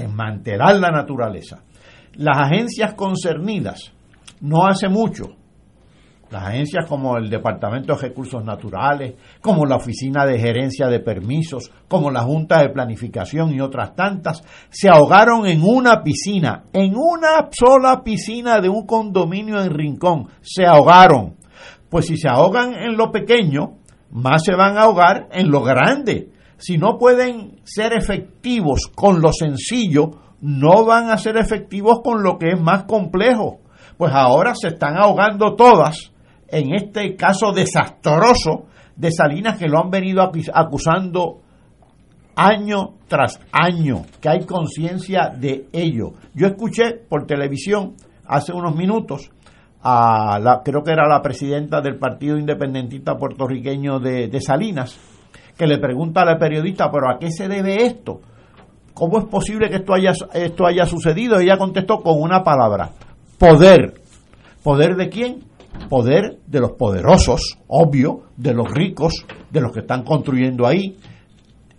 desmantelar la naturaleza. Las agencias concernidas no hace mucho las agencias como el Departamento de Recursos Naturales, como la Oficina de Gerencia de Permisos, como la Junta de Planificación y otras tantas, se ahogaron en una piscina, en una sola piscina de un condominio en Rincón, se ahogaron. Pues si se ahogan en lo pequeño, más se van a ahogar en lo grande. Si no pueden ser efectivos con lo sencillo, no van a ser efectivos con lo que es más complejo. Pues ahora se están ahogando todas en este caso desastroso de Salinas que lo han venido acusando año tras año, que hay conciencia de ello. Yo escuché por televisión hace unos minutos a la, creo que era la presidenta del Partido Independentista puertorriqueño de, de Salinas, que le pregunta a la periodista, pero ¿a qué se debe esto? ¿Cómo es posible que esto haya, esto haya sucedido? Ella contestó con una palabra, poder. ¿Poder de quién? Poder de los poderosos, obvio, de los ricos, de los que están construyendo ahí,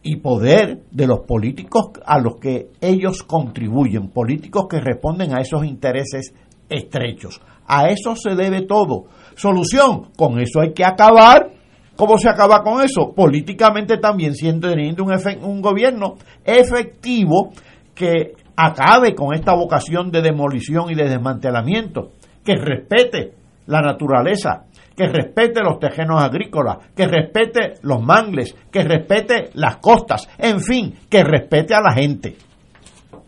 y poder de los políticos a los que ellos contribuyen, políticos que responden a esos intereses estrechos. A eso se debe todo. Solución, con eso hay que acabar. ¿Cómo se acaba con eso? Políticamente también siendo teniendo un, gobierno efectivo que acabe con esta vocación de demolición y de desmantelamiento, que respete la naturaleza, que respete los tejenos agrícolas, que respete los mangles, que respete las costas, en fin, que respete a la gente.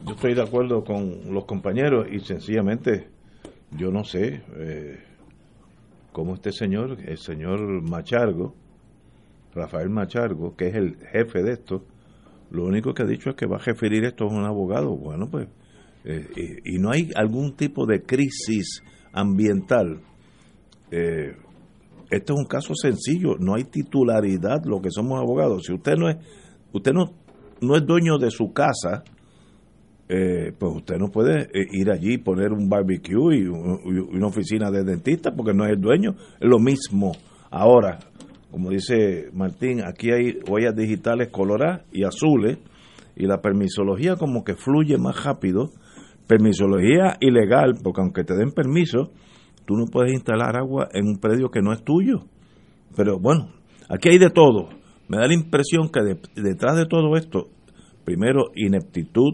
Yo estoy de acuerdo con los compañeros y sencillamente yo no sé eh, cómo este señor, el señor Machargo, Rafael Machargo, que es el jefe de esto, lo único que ha dicho es que va a referir esto a un abogado. Bueno, pues, eh, y, no hay algún tipo de crisis ambiental. Eh, este es un caso sencillo, no hay titularidad lo que somos abogados. Si usted no es, usted no, no es dueño de su casa, eh, pues usted no puede eh, ir allí y poner un barbecue y, una oficina de dentista porque no es el dueño. Es lo mismo. Ahora, como dice Martín, aquí hay huellas digitales coloradas y azules y la permisología como que fluye más rápido. Permisología ilegal, porque aunque te den permiso, tú no puedes instalar agua en un predio que no es tuyo. Pero bueno, aquí hay de todo. Me da la impresión que detrás de todo esto, primero, ineptitud,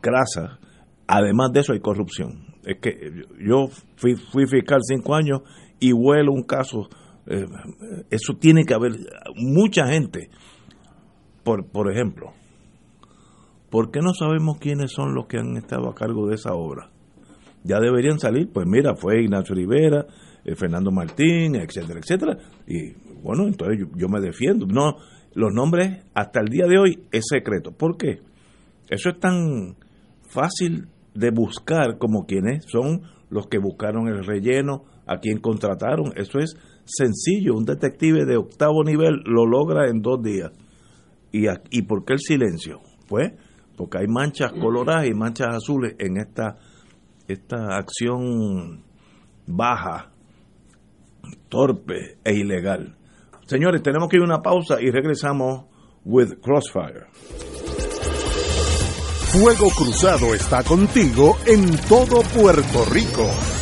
grasa, además de eso hay corrupción. Es que yo fui, fui fiscal cinco años y huelo un caso, eh, eso tiene que haber mucha gente. Por, por ejemplo, ¿por qué no sabemos quiénes son los que han estado a cargo de esa obra? Ya deberían salir, pues mira, fue Ignacio Rivera, eh, Fernando Martín, etcétera, etcétera. Y bueno, entonces yo, yo, me defiendo. No, los nombres hasta el día de hoy es secreto. ¿Por qué? Eso es tan fácil de buscar como quienes son los que buscaron el relleno, a quien contrataron. Eso es sencillo. Un detective de octavo nivel lo logra en dos días. ¿Y, y por qué el silencio? Pues porque hay manchas coloradas y manchas azules en esta, esta acción baja, torpe e ilegal. Señores, tenemos que ir a una pausa y regresamos with Crossfire. Fuego Cruzado está contigo en todo Puerto Rico.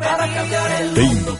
Te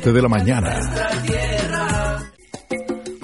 7 de la mañana.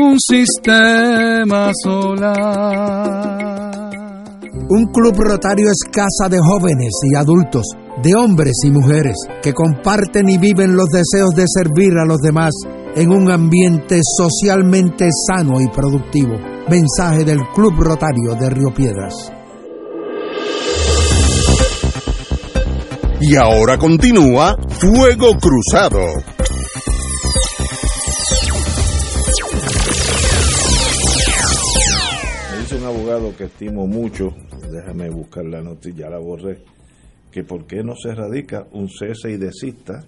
un sistema solar. Un club rotario es casa de jóvenes y adultos, de hombres y mujeres, que comparten y viven los deseos de servir a los demás en un ambiente socialmente sano y productivo. Mensaje del Club Rotario de Río Piedras. Y ahora continúa Fuego Cruzado. Abogado que estimo mucho, déjame buscar la noticia, ya la borré, que por qué no se radica un cese y desista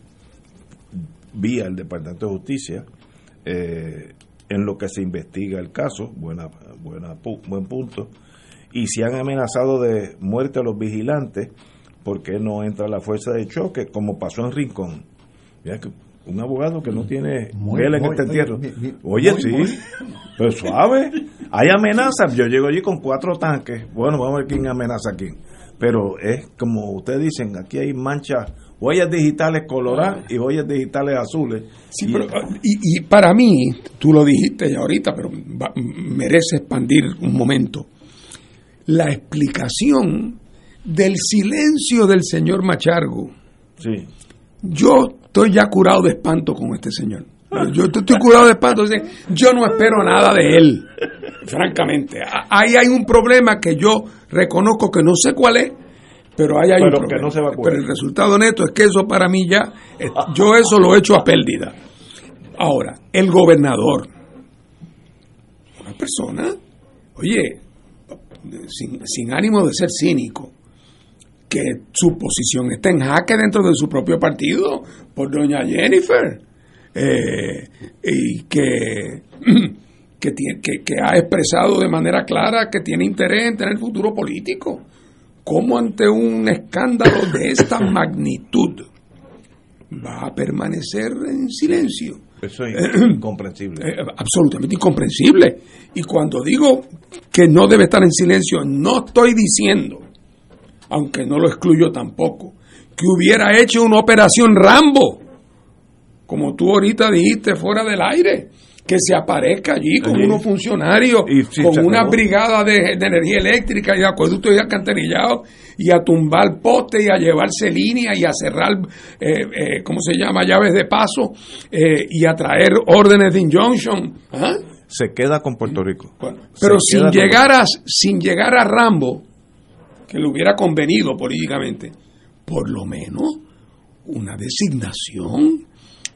vía el Departamento de Justicia eh, en lo que se investiga el caso, buena, buena, buen punto, y si han amenazado de muerte a los vigilantes, ¿por qué no entra la fuerza de choque como pasó en Rincón? Un abogado que no tiene vela en este entierro. Oye, sí, pero suave. Hay amenazas. Yo llego allí con cuatro tanques. Bueno, vamos a ver quién amenaza a quién. Pero es como ustedes dicen, aquí hay manchas, huellas digitales coloradas y huellas digitales azules. Sí, y, pero, y, para mí, tú lo dijiste ya ahorita, pero merece expandir un momento. La explicación del silencio del señor Machargo. Sí. Yo estoy ya curado de espanto con este señor. Yo estoy curado de espanto. Yo no espero nada de él, francamente. Ahí hay un problema que yo reconozco que no sé cuál es, pero ahí hay un problema. pero el resultado neto es que eso para mí ya, yo eso lo he hecho a pérdida. Ahora, el gobernador, una persona, oye, sin, sin ánimo de ser cínico, que su posición está en jaque dentro de su propio partido por doña Jennifer eh, y que, que, que, ha expresado de manera clara que tiene interés en tener futuro político. ¿Cómo ante un escándalo de esta magnitud va a permanecer en silencio? Eso es incomprensible. Eh, absolutamente incomprensible. Y cuando digo que no debe estar en silencio, no estoy diciendo aunque no lo excluyo tampoco, que hubiera hecho una operación Rambo, como tú ahorita dijiste fuera del aire, que se aparezca allí con unos funcionarios, con una brigada de, energía eléctrica y de acueductos y alcantarillados, y a tumbar postes y a llevarse línea y a cerrar, eh, eh, ¿cómo se llama?, llaves de paso eh, y a traer órdenes de injunction. ¿ah? Se queda con Puerto Rico. pero sin llegar, a, sin llegar a Rambo, que le hubiera convenido políticamente, por lo menos una designación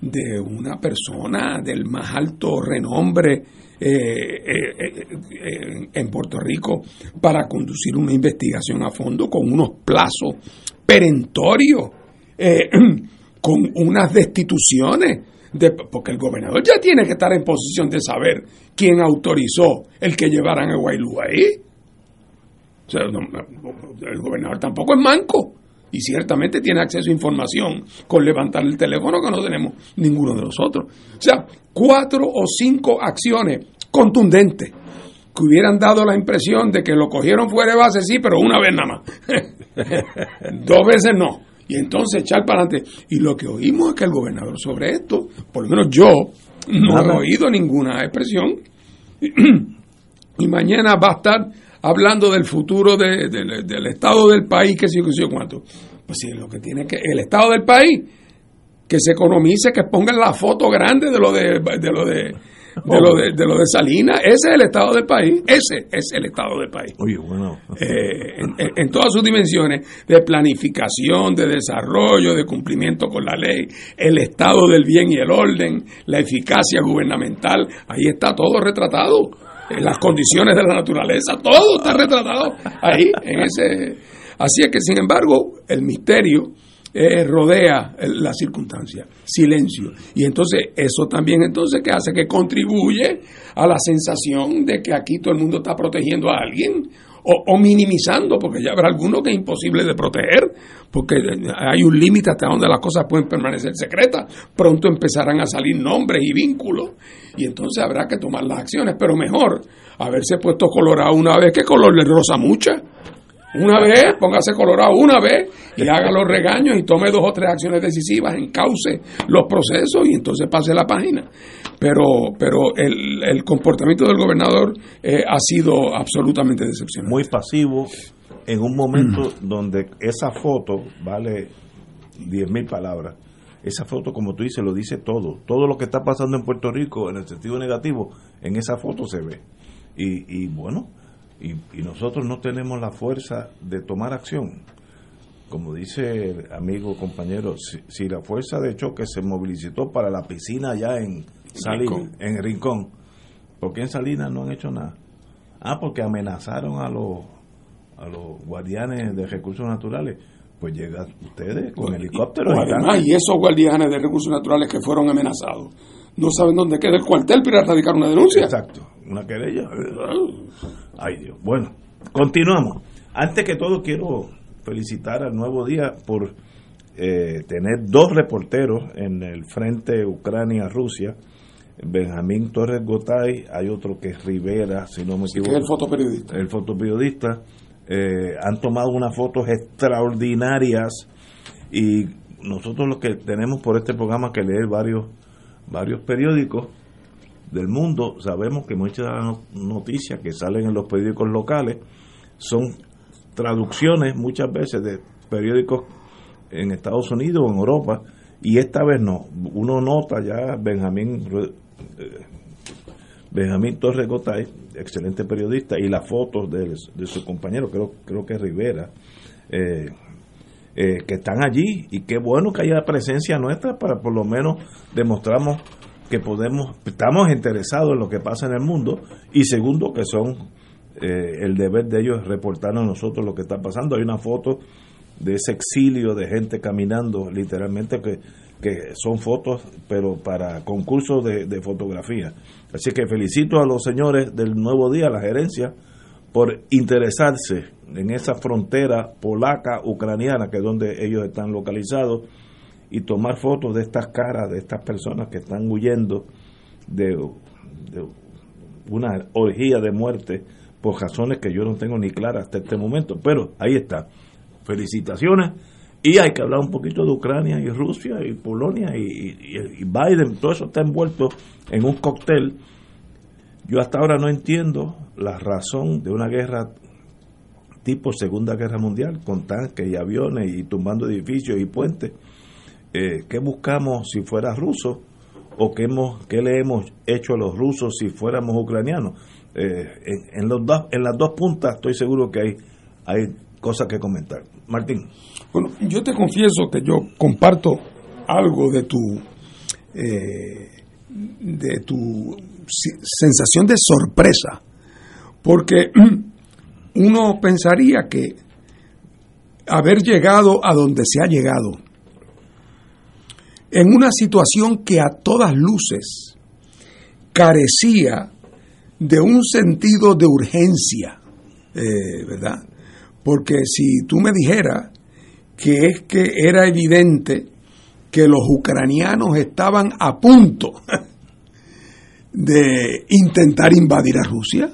de una persona del más alto renombre eh, eh, eh, en Puerto Rico para conducir una investigación a fondo con unos plazos perentorios, con unas destituciones, de, porque el gobernador ya tiene que estar en posición de saber quién autorizó el que llevaran a Guaylú ahí el gobernador tampoco es manco y ciertamente tiene acceso a información con levantar el teléfono que no tenemos ninguno de nosotros. O sea, cuatro o cinco acciones contundentes que hubieran dado la impresión de que lo cogieron fuera de base, sí, pero una vez nada más. Dos veces no. Y entonces echar para adelante. Y lo que oímos es que el gobernador sobre esto, por lo menos yo, no he oído ninguna expresión. y mañana va a estar hablando del futuro del estado del país, que si yo cuánto. Pues sí, lo que tiene que, el estado del país, que se economice, que pongan la foto grande de lo de, de lo de de lo de, de lo de Salinas, ese es el estado del país, ese es el estado del país. Oye, bueno. Eh, en, todas sus dimensiones, de planificación, de desarrollo, de cumplimiento con la ley, el estado del bien y el orden, la eficacia gubernamental, ahí está todo retratado las condiciones de la naturaleza, todo está retratado ahí, en ese. Así es que, sin embargo, el misterio eh, rodea la circunstancia, silencio. Y entonces eso también entonces que hace que contribuye a la sensación de que aquí todo el mundo está protegiendo a alguien o, minimizando, porque ya habrá alguno que es imposible de proteger, porque hay un límite hasta donde las cosas pueden permanecer secretas. Pronto empezarán a salir nombres y vínculos y entonces habrá que tomar las acciones, pero mejor haberse puesto colorado una vez que color le rosa mucha. Una vez, póngase colorado una vez y haga los regaños y tome dos o tres acciones decisivas, encauce los procesos y entonces pase la página. Pero, pero el, el comportamiento del gobernador eh, ha sido absolutamente decepcionante. Muy pasivo en un momento mm. donde esa foto vale diez mil palabras. Esa foto, como tú dices, lo dice todo. Todo lo que está pasando en Puerto Rico en el sentido negativo, en esa foto se ve. Y, y bueno, y, nosotros no tenemos la fuerza de tomar acción. Como dice el amigo compañero, si, la fuerza de choque se movilizó para la piscina allá en Salinas, en Rincón, ¿por qué en Salinas no han hecho nada? Ah, porque amenazaron a los a los guardianes de recursos naturales. Pues llegan ustedes con helicópteros. Y, y esos guardianes de recursos naturales que fueron amenazados no saben dónde queda el cuartel para radicar una denuncia. Exacto, una querella. Ay Dios. Bueno, continuamos. Antes que todo quiero felicitar al Nuevo Día por eh, tener dos reporteros en el frente Ucrania-Rusia. Benjamín Torres Gotay, hay otro que es Rivera, si no me equivoco. el fotoperiodista. El fotoperiodista. Eh, han tomado unas fotos extraordinarias y nosotros lo que tenemos por este programa que leer varios varios periódicos del mundo, sabemos que muchas noticias que salen en los periódicos locales son traducciones muchas veces de periódicos en Estados Unidos o en Europa, y esta vez no. Uno nota ya Benjamín eh, Benjamín Torres Gotay, excelente periodista, y las fotos de, su compañero, creo, creo que Rivera, eh, eh, que están allí y qué bueno que haya presencia nuestra para por lo menos demostramos que podemos, estamos interesados en lo que pasa en el mundo y segundo que son eh, el deber de ellos reportarnos a nosotros lo que está pasando. Hay una foto de ese exilio de gente caminando literalmente que, que son fotos pero para concursos de, de fotografía. Así que felicito a los señores del Nuevo Día, la gerencia, por interesarse en esa frontera polaca ucraniana que es donde ellos están localizados y tomar fotos de estas caras de estas personas que están huyendo de, una orgía de muerte por razones que yo no tengo ni claras hasta este momento. Pero ahí está. Felicitaciones. Y hay que hablar un poquito de Ucrania y Rusia y Polonia y, y Biden todo eso está envuelto en un cóctel. Yo hasta ahora no entiendo la razón de una guerra tipo Segunda Guerra Mundial, con tanques y aviones y tumbando edificios y puentes. Eh, ¿Qué buscamos si fuera ruso? ¿O qué, hemos, qué le hemos hecho a los rusos si fuéramos ucranianos? Eh, en, los dos, en las dos puntas estoy seguro que hay, hay cosas que comentar. Martín. Bueno, yo te confieso que yo comparto algo de tu... Eh, de tu sensación de sorpresa, porque uno pensaría que haber llegado a donde se ha llegado, en una situación que a todas luces carecía de un sentido de urgencia, eh, ¿verdad? Porque si tú me dijeras que es que era evidente que los ucranianos estaban a punto de intentar invadir a Rusia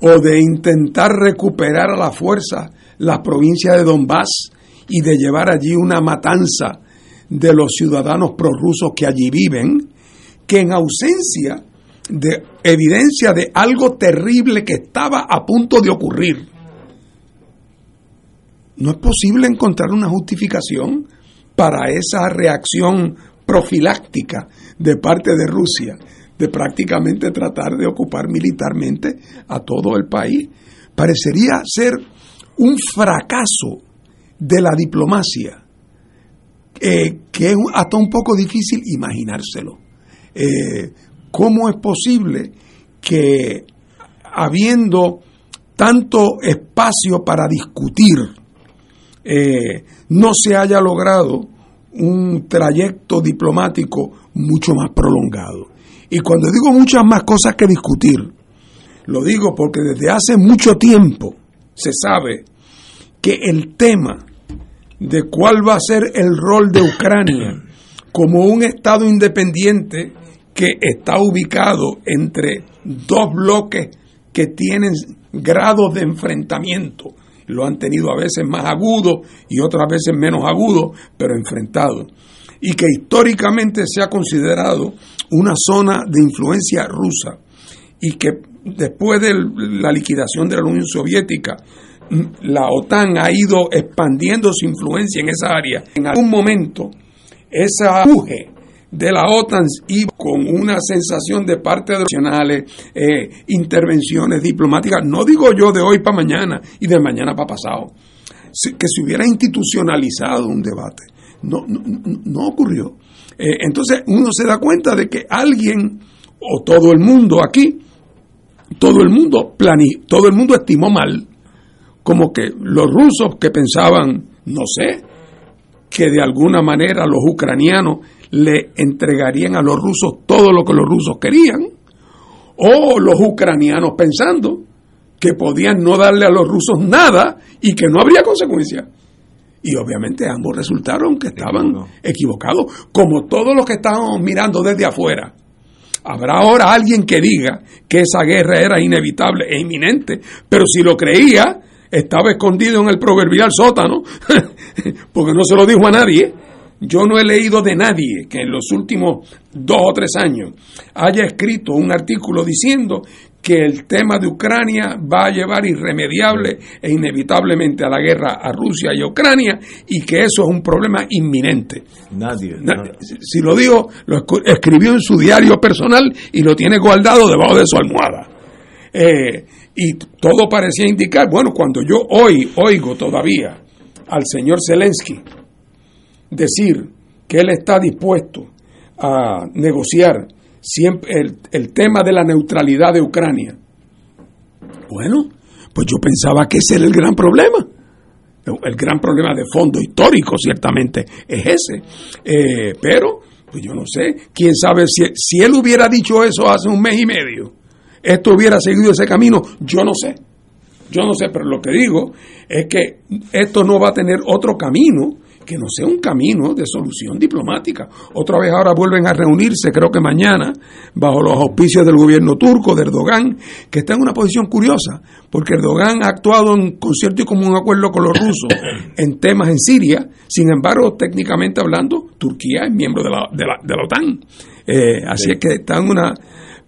o de intentar recuperar a la fuerza la provincia de Donbass y de llevar allí una matanza de los ciudadanos prorrusos que allí viven, que en ausencia de evidencia de algo terrible que estaba a punto de ocurrir, no es posible encontrar una justificación para esa reacción profiláctica de parte de Rusia de prácticamente tratar de ocupar militarmente a todo el país. Parecería ser un fracaso de la diplomacia eh, que es hasta un poco difícil imaginárselo. Eh, ¿Cómo es posible que habiendo tanto espacio para discutir eh, no se haya logrado un trayecto diplomático mucho más prolongado. Y cuando digo muchas más cosas que discutir, lo digo porque desde hace mucho tiempo se sabe que el tema de cuál va a ser el rol de Ucrania como un Estado independiente que está ubicado entre dos bloques que tienen grados de enfrentamiento. Lo han tenido a veces más agudo y otras veces menos agudo, pero enfrentado. Y que históricamente se ha considerado una zona de influencia rusa y que después de la liquidación de la Unión Soviética, la OTAN ha ido expandiendo su influencia en esa área. En algún momento, ese auge de la OTAN y con una sensación de parte de nacionales, eh, intervenciones diplomáticas, no digo yo de hoy para mañana y de mañana para pasado, que se hubiera institucionalizado un debate. No, no, ocurrió. Eh, entonces uno se da cuenta de que alguien o todo el mundo aquí, todo el mundo todo el mundo estimó mal, como que los rusos que pensaban, no sé, que de alguna manera los ucranianos le entregarían a los rusos todo lo que los rusos querían, o los ucranianos pensando que podían no darle a los rusos nada y que no habría consecuencias. Y obviamente ambos resultaron que estaban equivocados, como todos los que estábamos mirando desde afuera. Habrá ahora alguien que diga que esa guerra era inevitable e inminente, pero si lo creía, estaba escondido en el proverbial sótano, porque no se lo dijo a nadie. Yo no he leído de nadie que en los últimos dos o tres años haya escrito un artículo diciendo que el tema de Ucrania va a llevar irremediable e inevitablemente a la guerra a Rusia y a Ucrania y que eso es un problema inminente. Nadie. Si lo digo, lo escribió en su diario personal y lo tiene guardado debajo de su almohada. Eh, y todo parecía indicar, bueno, cuando yo hoy oigo todavía al señor Zelensky decir que él está dispuesto a negociar siempre el, tema de la neutralidad de Ucrania, bueno, pues yo pensaba que ese era el gran problema. El gran problema de fondo histórico, ciertamente, es ese. Eh, pero, pues yo no sé, quién sabe si, si él hubiera dicho eso hace un mes y medio esto hubiera seguido ese camino, yo no sé. Yo no sé, pero lo que digo es que esto no va a tener otro camino que no sea un camino de solución diplomática. Otra vez ahora vuelven a reunirse, creo que mañana, bajo los auspicios del gobierno turco, de Erdogan, que está en una posición curiosa, porque Erdogan ha actuado en concierto y como un acuerdo con los rusos en temas en Siria, sin embargo, técnicamente hablando, Turquía es miembro de la, de la, de la OTAN. Eh, así es que está en una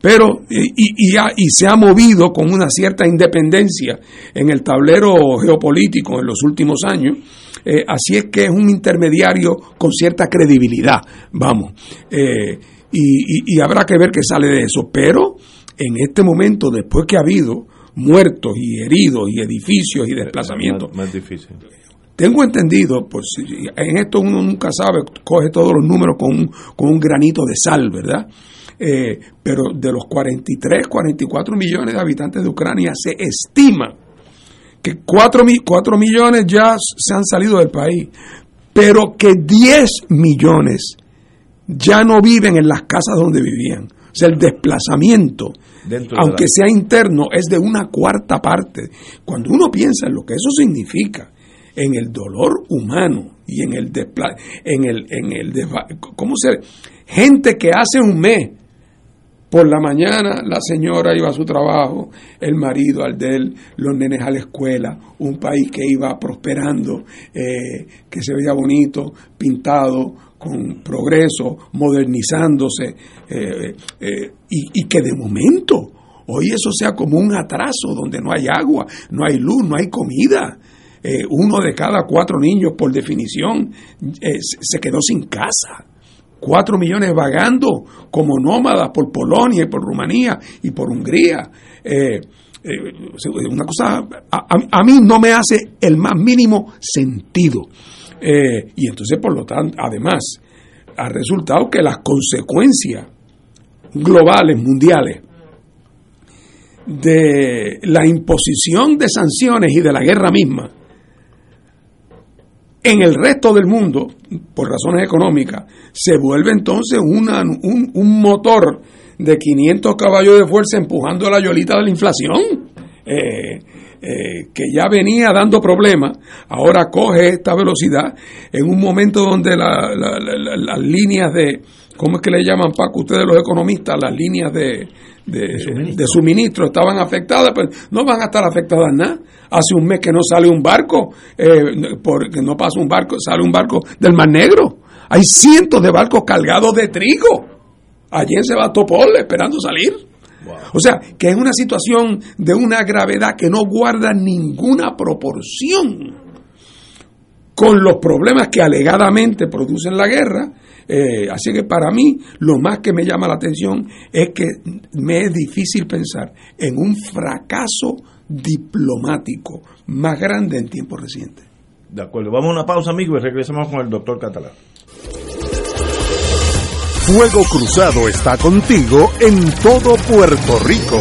pero y, y, se ha movido con una cierta independencia en el tablero geopolítico en los últimos años. Eh, así es que es un intermediario con cierta credibilidad, vamos. Eh, y, habrá que ver qué sale de eso. Pero en este momento, después que ha habido muertos y heridos y edificios y desplazamientos, más, difícil. Tengo entendido, pues en esto uno nunca sabe, coge todos los números con con un granito de sal, ¿verdad? Eh, pero de los 43, 44 millones de habitantes de Ucrania se estima que 4, 4 millones ya se han salido del país, pero que 10 millones ya no viven en las casas donde vivían. O sea, el desplazamiento, aunque sea interno, es de una cuarta parte. Cuando uno piensa en lo que eso significa, en el dolor humano y en el en el en el cómo se gente que hace un mes por la mañana la señora iba a su trabajo, el marido al de él, los nenes a la escuela, un país que iba prosperando, eh, que se veía bonito, pintado, con progreso, modernizándose, eh, eh, y, que de momento hoy eso sea como un atraso donde no hay agua, no hay luz, no hay comida. uno de cada cuatro niños, por definición, se quedó sin casa cuatro millones vagando como nómadas por Polonia y por Rumanía y por Hungría. Eh, eh, una cosa a, mí no me hace el más mínimo sentido. Eh, y entonces, por lo tanto, además, ha resultado que las consecuencias globales, mundiales, de la imposición de sanciones y de la guerra misma, En el resto del mundo, por razones económicas, se vuelve entonces un, un motor de 500 caballos de fuerza empujando la yolita de la inflación. Eh, eh, que ya venía dando problemas, ahora coge esta velocidad en un momento donde las líneas de, ¿cómo es que le llaman Paco ustedes los economistas? Las líneas de, de, suministro. estaban afectadas, pues no van a estar afectadas nada. Hace un mes que no sale un barco, eh, porque no pasa un barco, sale un barco del Mar Negro. Hay cientos de barcos cargados de trigo allí en Sebastopol esperando salir. O sea, que es una situación de una gravedad que no guarda ninguna proporción con los problemas que alegadamente producen la guerra. Eh, así que para mí lo más que me llama la atención es que me es difícil pensar en un fracaso diplomático más grande en tiempos recientes. De acuerdo, vamos a una pausa, amigos, y regresamos con el doctor Catalán. Fuego Cruzado está contigo en todo Puerto Rico.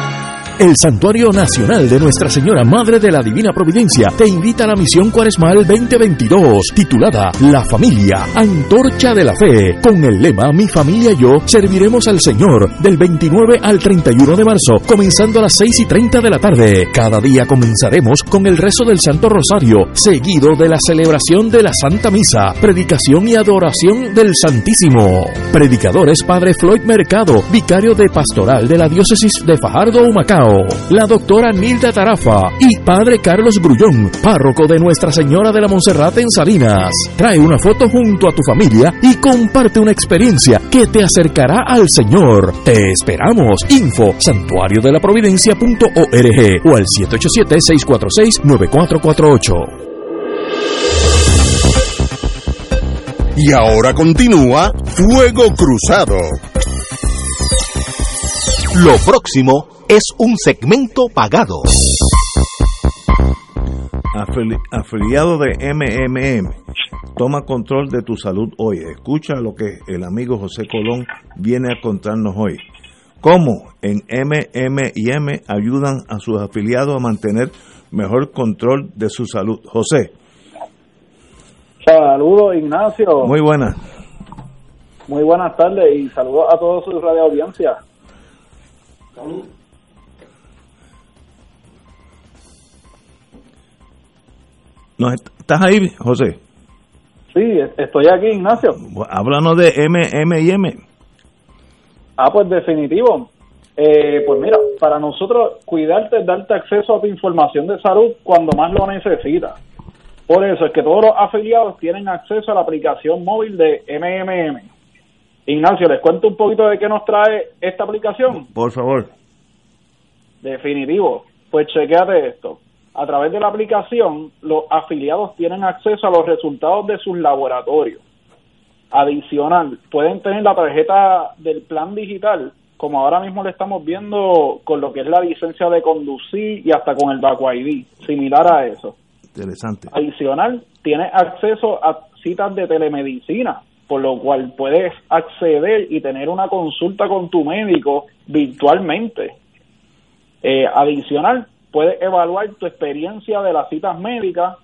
El Santuario Nacional de Nuestra Señora Madre de la Divina Providencia te invita a la misión cuaresmal 2022, titulada La Familia, Antorcha de la Fe, con el lema Mi familia y yo serviremos al Señor del 29 al 31 de marzo, comenzando a las 6 y 30 de la tarde. Cada día comenzaremos con el rezo del Santo Rosario, seguido de la celebración de la Santa Misa, predicación y adoración del Santísimo. Predicadores Padre Floyd Mercado, vicario de pastoral de la diócesis de Fajardo, Humacao La doctora Nilda Tarafa y Padre Carlos Grullón, párroco de Nuestra Señora de la Monserrate en Salinas. Trae una foto junto a tu familia y comparte una experiencia que te acercará al Señor. Te esperamos. Info santuario de la providencia.org o al 787-646-9448. Y ahora continúa Fuego Cruzado. Lo próximo es un segmento pagado. Afili- afiliado de MMM, toma control de tu salud hoy. Escucha lo que el amigo José Colón viene a contarnos hoy. Cómo en MMM ayudan a sus afiliados a mantener mejor control de su salud. José, Saludos, Ignacio. muy buena. Muy buenas tardes y saludos a todos su radio audiencia. ¿No est- ¿Estás ahí, José? Sí, estoy aquí, Ignacio. Háblanos de MMM. Ah, pues definitivo. Eh, pues mira, para nosotros cuidarte es darte acceso a tu información de salud cuando más lo necesitas. Por eso es que todos los afiliados tienen acceso a la aplicación móvil de MMM. Ignacio, les cuento un poquito de qué nos trae esta aplicación. Por favor. Definitivo. Pues chequéate esto. A través de la aplicación, los afiliados tienen acceso a los resultados de sus laboratorios. Adicional, pueden tener la tarjeta del plan digital, como ahora mismo le estamos viendo con lo que es la licencia de conducir y hasta con el Baco ID, similar a eso. Interesante. Adicional, tienes acceso a citas de telemedicina, por lo cual puedes acceder y tener una consulta con tu médico virtualmente. Eh, adicional, puedes evaluar tu experiencia de las citas médicas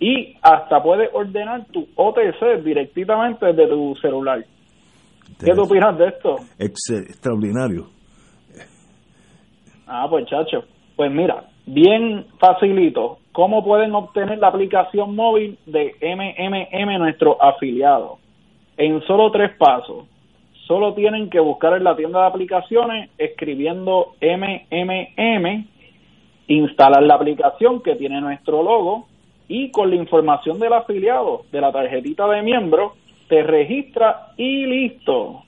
y hasta puedes ordenar tu OTC directamente desde tu celular. ¿Qué tú opinas de esto? Ex- extraordinario. Ah, pues chacho. Pues mira, bien facilito. ¿Cómo pueden obtener la aplicación móvil de MMM, nuestro afiliado? En solo tres pasos. Solo tienen que buscar en la tienda de aplicaciones escribiendo MMM, instalar la aplicación que tiene nuestro logo y con la información del afiliado, de la tarjetita de miembro, te registra y listo.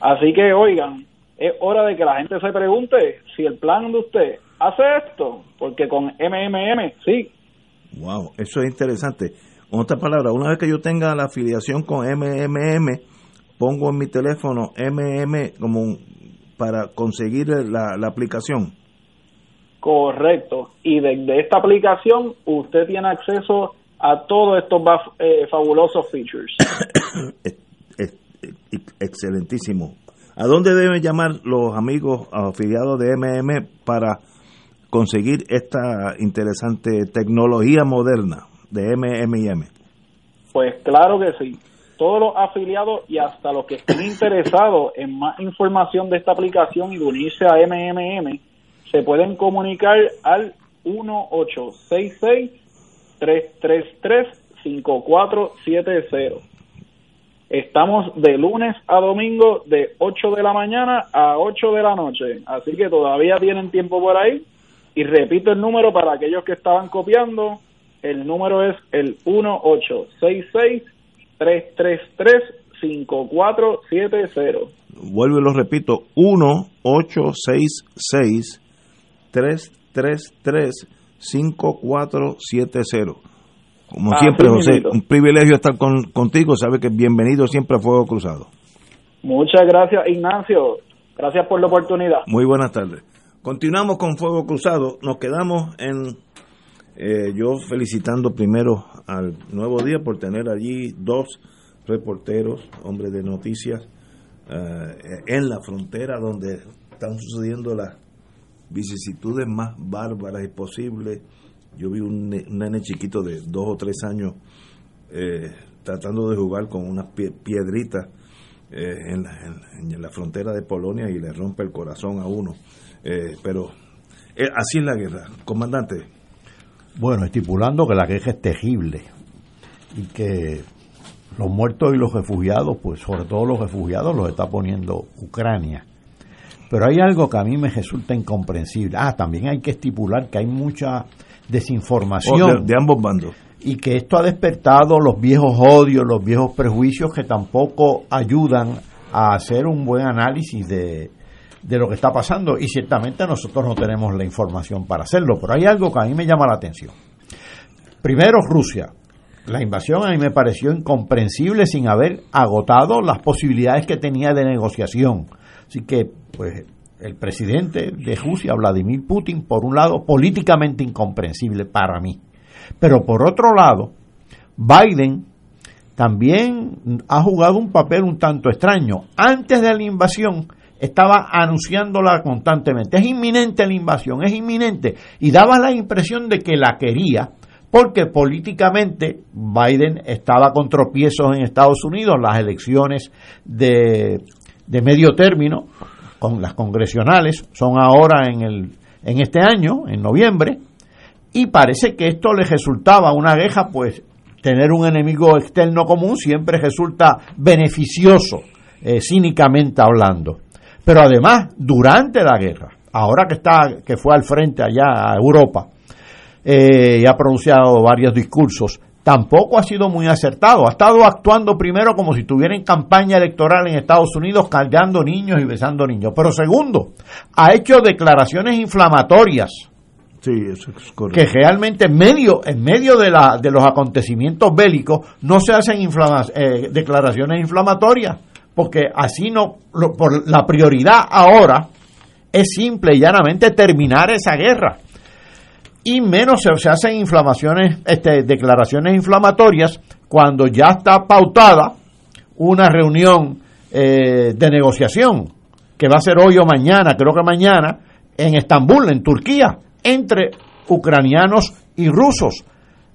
Así que oigan, es hora de que la gente se pregunte si el plan de usted hace esto, porque con MMM sí. Wow, eso es interesante. Con otras palabras, una vez que yo tenga la afiliación con MMM, pongo en mi teléfono MM como para conseguir la, la aplicación. Correcto. Y desde esta aplicación usted tiene acceso a todos estos eh, fabulosos features. Ex- ex- Excelentísimo. ¿A dónde deben llamar los amigos afiliados de MM para conseguir esta interesante tecnología moderna de MMM? Pues claro que sí. Todos los afiliados y hasta los que estén interesados en más información de esta aplicación y de unirse a MMM se pueden comunicar al 1866-333-5470. Estamos de lunes a domingo de 8 de la mañana a 8 de la noche, así que todavía tienen tiempo por ahí. Y repito el número para aquellos que estaban copiando, el número es el 1866-333-5470. Vuelvo y lo repito, 1-866-333-5470. Como Así siempre, José, un privilegio estar con- contigo. Sabe que bienvenido siempre a Fuego Cruzado. Muchas gracias, Ignacio. Gracias por la oportunidad. Muy buenas tardes. Continuamos con Fuego Cruzado. Nos quedamos en. eh, yo felicitando primero al Nuevo Día por tener allí dos reporteros, hombres de noticias, eh, en la frontera donde están sucediendo las vicisitudes más bárbaras y posibles. Yo vi un, ne- un nene chiquito de dos o tres años eh, tratando de jugar con unas pie- piedritas eh, en, la, frontera de Polonia y le rompe el corazón a uno. Eh, pero así es la guerra. Comandante, Bueno, estipulando que la guerra es terrible y que los muertos y los refugiados, pues sobre todo los refugiados los está poniendo Ucrania. Pero hay algo que a mí me resulta incomprensible. Ah, también hay que estipular que hay mucha desinformación. Oh, de, de ambos bandos. Y que esto ha despertado los viejos odios, los viejos prejuicios que tampoco ayudan a hacer un buen análisis de, de lo que está pasando. Y ciertamente nosotros no tenemos la información para hacerlo. Pero hay algo que a mí me llama la atención. Primero, Rusia. La invasión a mí me pareció incomprensible sin haber agotado las posibilidades que tenía de negociación. Así que, pues, el presidente de Rusia, Vladimir Putin, por un lado, políticamente incomprensible para mí. Pero por otro lado, Biden también ha jugado un papel un tanto extraño. Antes de la invasión estaba anunciándola constantemente. Es inminente la invasión, es inminente. Y daba la impresión de que la quería porque políticamente Biden estaba con tropiezos en Estados Unidos, las elecciones de, de medio término, con las congresionales, son ahora en, el, en este año, en noviembre, y parece que esto le resultaba una guerra, pues tener un enemigo externo común siempre resulta beneficioso, eh, cínicamente hablando. Pero además, durante la guerra, ahora que está, que fue al frente allá a Europa, eh, y ha pronunciado varios discursos, tampoco ha sido muy acertado. Ha estado actuando primero como si estuviera en campaña electoral en Estados Unidos, cargando niños y besando niños. Pero segundo, ha hecho declaraciones inflamatorias. Sí, eso es correcto. Que realmente en medio, en medio de, la, de los acontecimientos bélicos no se hacen inflama, eh, declaraciones inflamatorias, porque así no, lo, por la prioridad ahora es simple y llanamente terminar esa guerra y menos se, hacen inflamaciones, este, declaraciones inflamatorias cuando ya está pautada una reunión eh, de negociación que va a ser hoy o mañana, creo que mañana, en Estambul, en Turquía, entre ucranianos y rusos.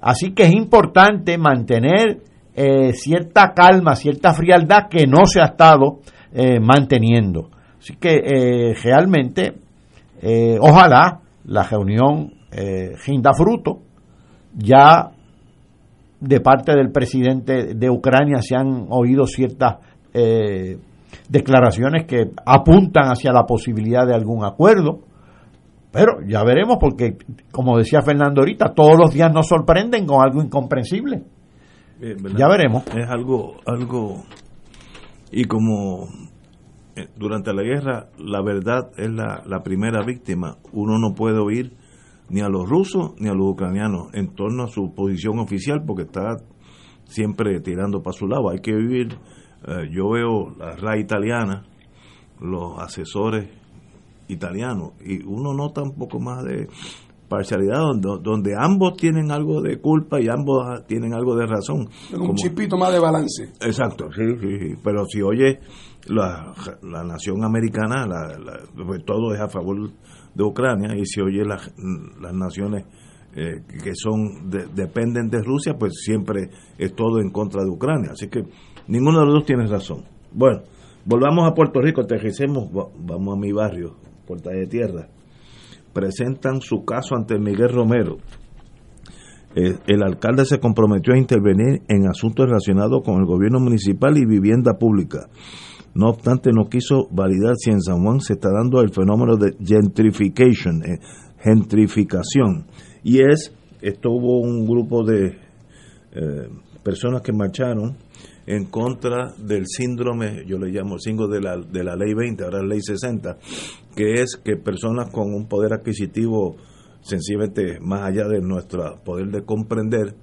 Así que es importante mantener eh, cierta calma, cierta frialdad que no se ha estado eh, manteniendo. Así que realmente, ojalá la reunión eh, rinda fruto. Ya de parte del presidente de Ucrania se han oído ciertas eh, declaraciones que apuntan hacia la posibilidad de algún acuerdo. Pero ya veremos porque, como decía Fernando ahorita, todos los días nos sorprenden con algo incomprensible. Eh. Ya veremos. Es algo, algo, y como eh, durante la guerra la verdad es la, la primera víctima, uno no puede oír ni a los rusos ni a los ucranianos en torno a su posición oficial porque está siempre tirando para su lado. Hay que vivir, eh, yo veo la RAI italiana, los asesores italianos, y uno nota un poco más de parcialidad donde, donde ambos tienen algo de culpa y ambos tienen algo de razón. Un Como- chipito más de balance. Exacto, sí, sí, sí. pero si oye la, la nación americana, la- la- todo es a favor de Ucrania, y si oye las, las naciones eh, que son de- dependen de Rusia, pues siempre es todo en contra de Ucrania. Así que ninguno de los dos tiene razón. Bueno, volvamos a Puerto Rico, aterricemos, va- vamos a mi barrio, Puerta de Tierra. Presentan su caso ante Miguel Romero. Eh, el alcalde se comprometió a intervenir en asuntos relacionados con el gobierno municipal y vivienda pública. No obstante, no quiso validar si en San Juan se está dando el fenómeno de eh, gentrificación. Y es, esto hubo un grupo de eh, personas que marcharon en contra del síndrome, yo le llamo síndrome de la, de la ley 20, ahora es ley 60, que es que personas con un poder adquisitivo sencillamente más allá de nuestro poder de comprender,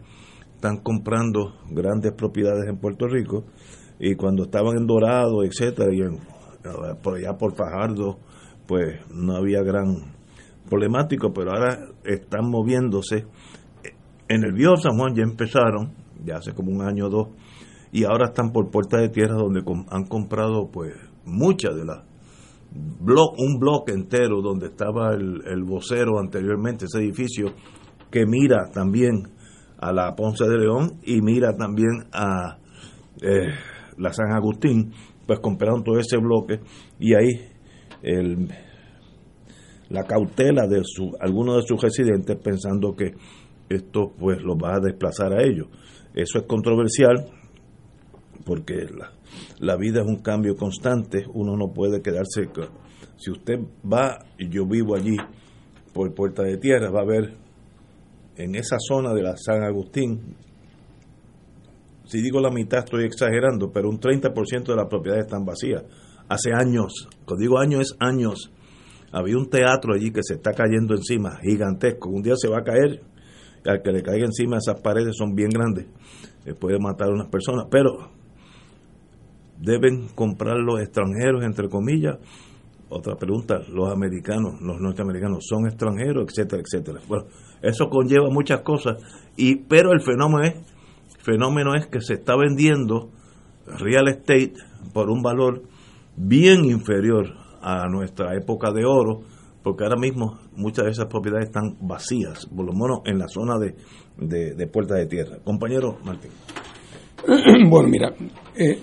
están comprando grandes propiedades en Puerto Rico y cuando estaban en Dorado, etcétera, y en- por allá por Fajardo, pues no había gran problemático, pero ahora están moviéndose. En el viejo San Juan ya empezaron, ya hace como un año o dos, y ahora están por Puerta de Tierra donde han comprado pues muchas de las un bloque entero donde estaba el, el vocero anteriormente, ese edificio que mira también a la Ponce de León y mira también a eh, la San Agustín, pues compraron todo ese bloque y ahí el, la cautela de su, algunos de sus residentes pensando que esto pues los va a desplazar a ellos. Eso es controversial porque la, la vida es un cambio constante, uno no puede quedarse Si usted va, y yo vivo allí por Puerta de Tierra, va a ver en esa zona de la San Agustín, si digo la mitad estoy exagerando, pero un 30% de las propiedades están vacías. Hace años, cuando digo años es años, había un teatro allí que se está cayendo encima, gigantesco. Un día se va a caer, y al que le caiga encima esas paredes son bien grandes, eh, puede matar a unas personas, pero deben comprar los extranjeros, entre comillas. Otra pregunta, los americanos, los norteamericanos, ¿son extranjeros, etcétera, etcétera? Bueno, eso conlleva muchas cosas, y pero el fenómeno es, fenómeno es que se está vendiendo real estate por un valor bien inferior a nuestra época de oro, porque ahora mismo muchas de esas propiedades están vacías, por lo menos en la zona de, de, de Puerta de Tierra. Compañero Martín. bueno, mira, eh,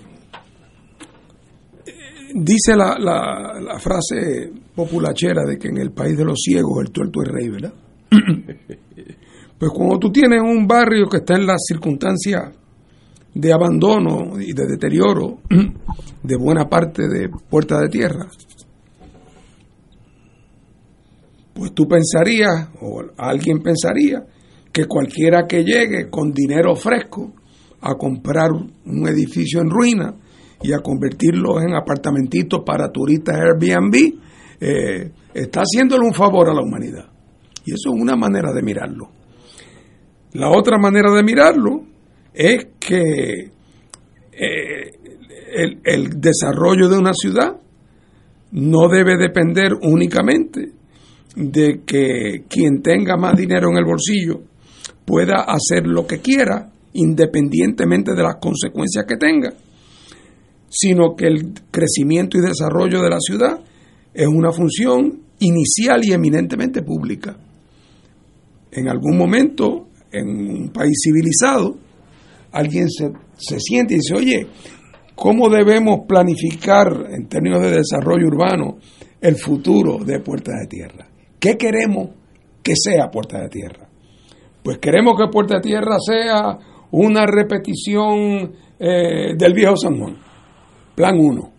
dice la, la, la, frase populachera de que en el país de los ciegos el tuerto es rey, ¿verdad? pues cuando tú tienes un barrio que está en las circunstancias de abandono y de deterioro de buena parte de Puerta de Tierra, pues tú pensarías, o alguien pensaría, que cualquiera que llegue con dinero fresco a comprar un edificio en ruina y a convertirlo en apartamentitos para turistas Airbnb, eh, está haciéndole un favor a la humanidad. Y eso es una manera de mirarlo. La otra manera de mirarlo es que eh, el, el desarrollo de una ciudad no debe depender únicamente de que quien tenga más dinero en el bolsillo pueda hacer lo que quiera independientemente de las consecuencias que tenga, sino que el crecimiento y desarrollo de la ciudad es una función inicial y eminentemente pública. En algún momento, en un país civilizado, alguien se, se siente y dice, oye, ¿cómo debemos planificar en términos de desarrollo urbano el futuro de Puerta de Tierra? ¿Qué queremos que sea Puerta de Tierra? Pues queremos que Puerta de Tierra sea una repetición eh, del viejo San Juan. Plan 1.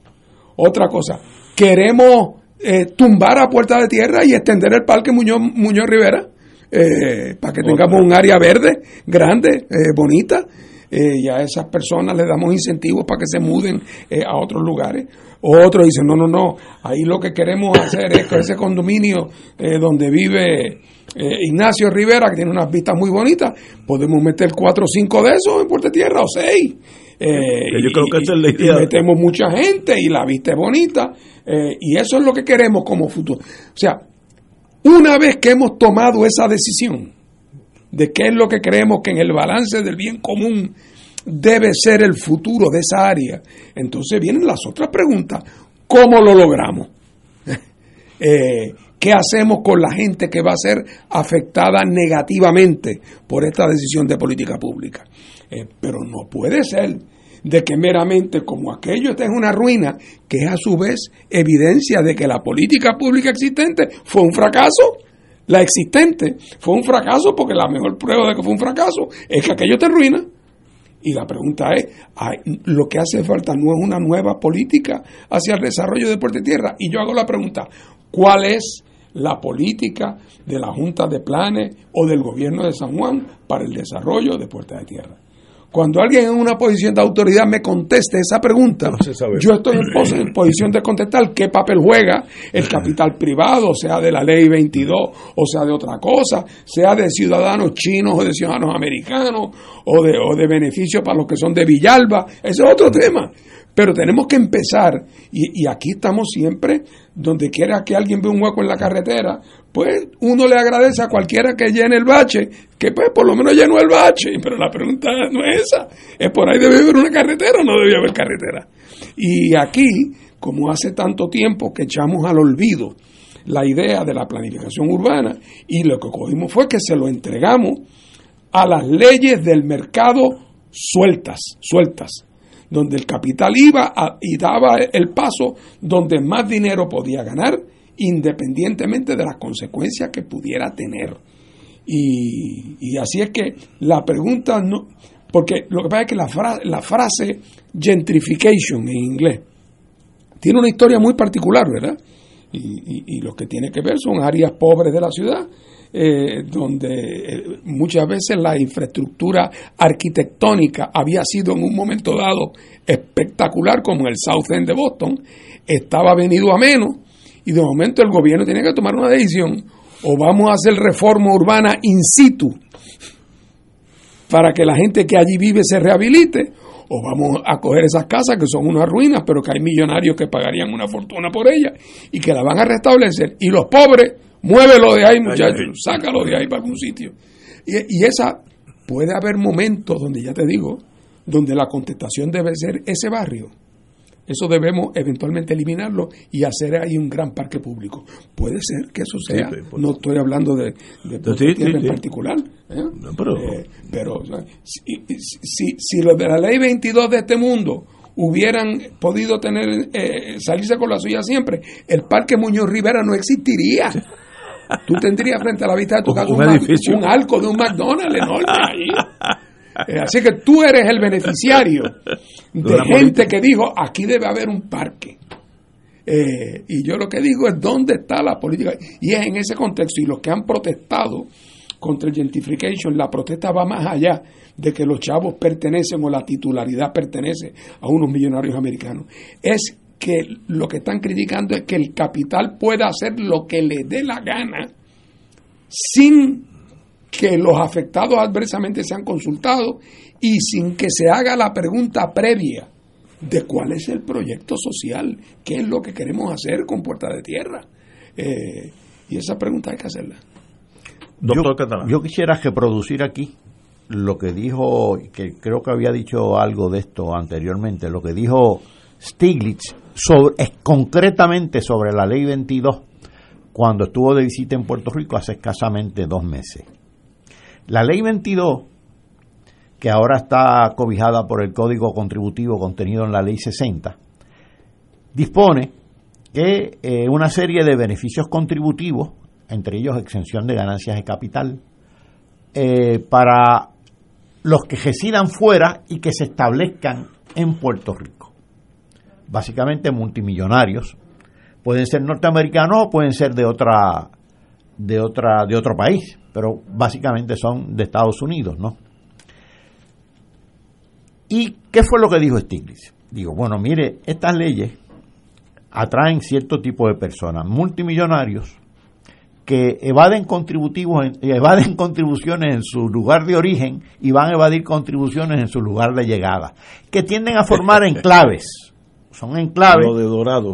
Otra cosa, queremos eh, tumbar a Puerta de Tierra y extender el Parque Muñoz Rivera eh, para que tengamos un área verde, grande, bonita. y a esas personas le damos incentivos para que se muden a otros lugares. Otros dicen, no, no, no, ahí lo que queremos hacer es que ese condominio donde vive eh, Ignacio Rivera, que tiene unas vistas muy bonitas, podemos meter cuatro o cinco de esos en Puerto Tierra o seis. Eh, Yo creo que esa es la y, idea. y metemos mucha gente y la vista es bonita eh, y eso es lo que queremos como futuro. O sea, una vez que hemos tomado esa decisión de qué es lo que creemos que en el balance del bien común debe ser el futuro de esa área, entonces vienen las otras preguntas. ¿Cómo lo logramos? eh, ¿Qué hacemos con la gente que va a ser afectada negativamente por esta decisión de política pública? Eh, pero no puede ser de que meramente como aquello está en una ruina, que es a su vez evidencia de que la política pública existente fue un fracaso. La existente fue un fracaso porque la mejor prueba de que fue un fracaso es que aquello está en ruina. Y la pregunta es, lo que hace falta no es una nueva política hacia el desarrollo de Puerto Tierra. Y yo hago la pregunta, ¿cuál es la política de la Junta de Planes o del gobierno de San Juan para el desarrollo de Puerta de Tierra. Cuando alguien en una posición de autoridad me conteste esa pregunta, No yo estoy en, pos- en posición de contestar qué papel juega el capital privado, sea de la ley 22 o sea de otra cosa, sea de ciudadanos chinos o de ciudadanos americanos o de, o de beneficios para los que son de Villalba, ese es otro tema. Pero tenemos que empezar, y, aquí estamos siempre, donde quiera que alguien ve un hueco en la carretera, pues uno le agradece a cualquiera que llene el bache, que pues por lo menos llenó el bache, pero la pregunta no es esa, es por ahí debe haber una carretera o no debe haber carretera. Y aquí, como hace tanto tiempo que echamos al olvido la idea de la planificación urbana, y lo que cogimos fue que se lo entregamos a las leyes del mercado sueltas, sueltas donde el capital iba y daba el paso donde más dinero podía ganar, independientemente de las consecuencias que pudiera tener. Y, así es que la pregunta no, porque lo que pasa es que la, la frase gentrification en inglés tiene una historia muy particular, ¿verdad? y, y, lo que tiene que ver son áreas pobres de la ciudad, eh, donde eh, muchas veces la infraestructura arquitectónica había sido en un momento dado espectacular, como el South End de Boston, estaba venido a menos, y de momento el gobierno tiene que tomar una decisión, o vamos a hacer reforma urbana in situ para que la gente que allí vive se rehabilite, o vamos a coger esas casas que son unas ruinas, pero que hay millonarios que pagarían una fortuna por ellas y que la van a restablecer. Y los pobres, muévelo de ahí, muchachos, sácalo de ahí para algún sitio. Y, y esa, puede haber momentos donde, ya te digo, donde la contestación debe ser ese barrio eso debemos eventualmente eliminarlo y hacer ahí un gran parque público. Puede ser que eso sea, no estoy hablando de, de en particular, ¿eh? pero, eh, pero si, si, si, los de la ley 22 de este mundo hubieran podido tener eh, salirse con la suya siempre, el parque Muñoz Rivera no existiría. Tú tendrías frente a la vista de tu casa un, un, arco de un McDonald's enorme ahí. Eh, así que tú eres el beneficiario de gente que dijo, aquí debe haber un parque. Eh, y yo lo que digo es dónde está la política. Y es en ese contexto. Y los que han protestado contra el gentrification, la protesta va más allá de que los chavos pertenecen o la titularidad pertenece a unos millonarios americanos. Es que lo que están criticando es que el capital pueda hacer lo que le dé la gana sin que los afectados adversamente sean consultados y sin que se haga la pregunta previa de cuál es el proyecto social, qué es lo que queremos hacer con Puerta de Tierra. Eh, y esa pregunta hay que hacerla. Doctor yo, yo quisiera reproducir aquí lo que dijo, que creo que había dicho algo de esto anteriormente, lo que dijo Stiglitz es, concretamente sobre la ley 22 cuando estuvo de visita en Puerto Rico hace escasamente dos meses. La ley 22, que ahora está cobijada por el Código Contributivo contenido en la ley 60, dispone que eh, una serie de beneficios contributivos, entre ellos exención de ganancias de capital, eh, para los que residan fuera y que se establezcan en Puerto Rico. Básicamente multimillonarios. Pueden ser norteamericanos o pueden ser de otra de otra de otro país pero básicamente son de Estados Unidos, ¿no? ¿Y qué fue lo que dijo Stiglitz? Digo, bueno, mire, estas leyes atraen cierto tipo de personas, multimillonarios, que evaden contributivos, evaden contribuciones en su lugar de origen y van a evadir contribuciones en su lugar de llegada, que tienden a formar enclaves, son enclaves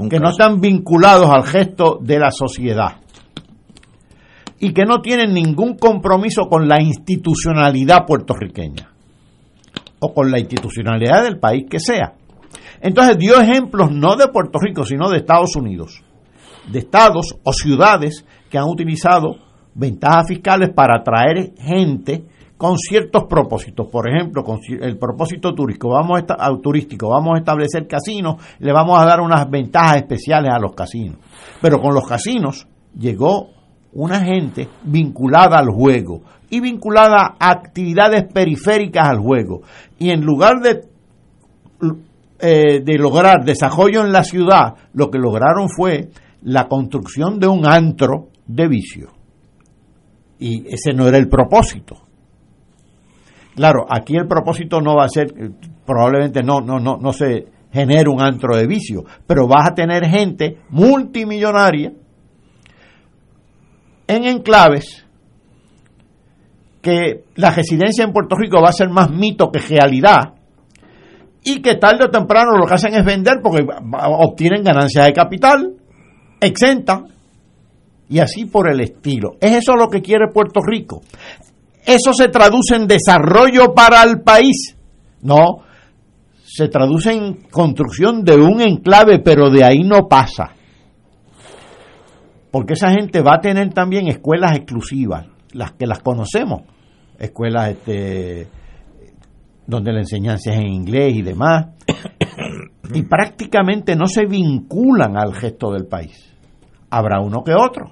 que no están vinculados al gesto de la sociedad y que no tienen ningún compromiso con la institucionalidad puertorriqueña o con la institucionalidad del país que sea. Entonces dio ejemplos no de Puerto Rico, sino de Estados Unidos, de estados o ciudades que han utilizado ventajas fiscales para atraer gente con ciertos propósitos. Por ejemplo, con el propósito turístico, vamos a, turístico, vamos a establecer casinos, le vamos a dar unas ventajas especiales a los casinos. Pero con los casinos llegó una gente vinculada al juego y vinculada a actividades periféricas al juego. Y en lugar de, eh, de lograr desarrollo en la ciudad, lo que lograron fue la construcción de un antro de vicio. Y ese no era el propósito. Claro, aquí el propósito no va a ser, probablemente no, no, no, no se genere un antro de vicio, pero vas a tener gente multimillonaria en enclaves que la residencia en Puerto Rico va a ser más mito que realidad y que tarde o temprano lo que hacen es vender porque obtienen ganancias de capital, exenta y así por el estilo. ¿Es eso lo que quiere Puerto Rico? ¿Eso se traduce en desarrollo para el país? No, se traduce en construcción de un enclave, pero de ahí no pasa porque esa gente va a tener también escuelas exclusivas, las que las conocemos, escuelas este, donde la enseñanza es en inglés y demás, y prácticamente no se vinculan al gesto del país. Habrá uno que otro,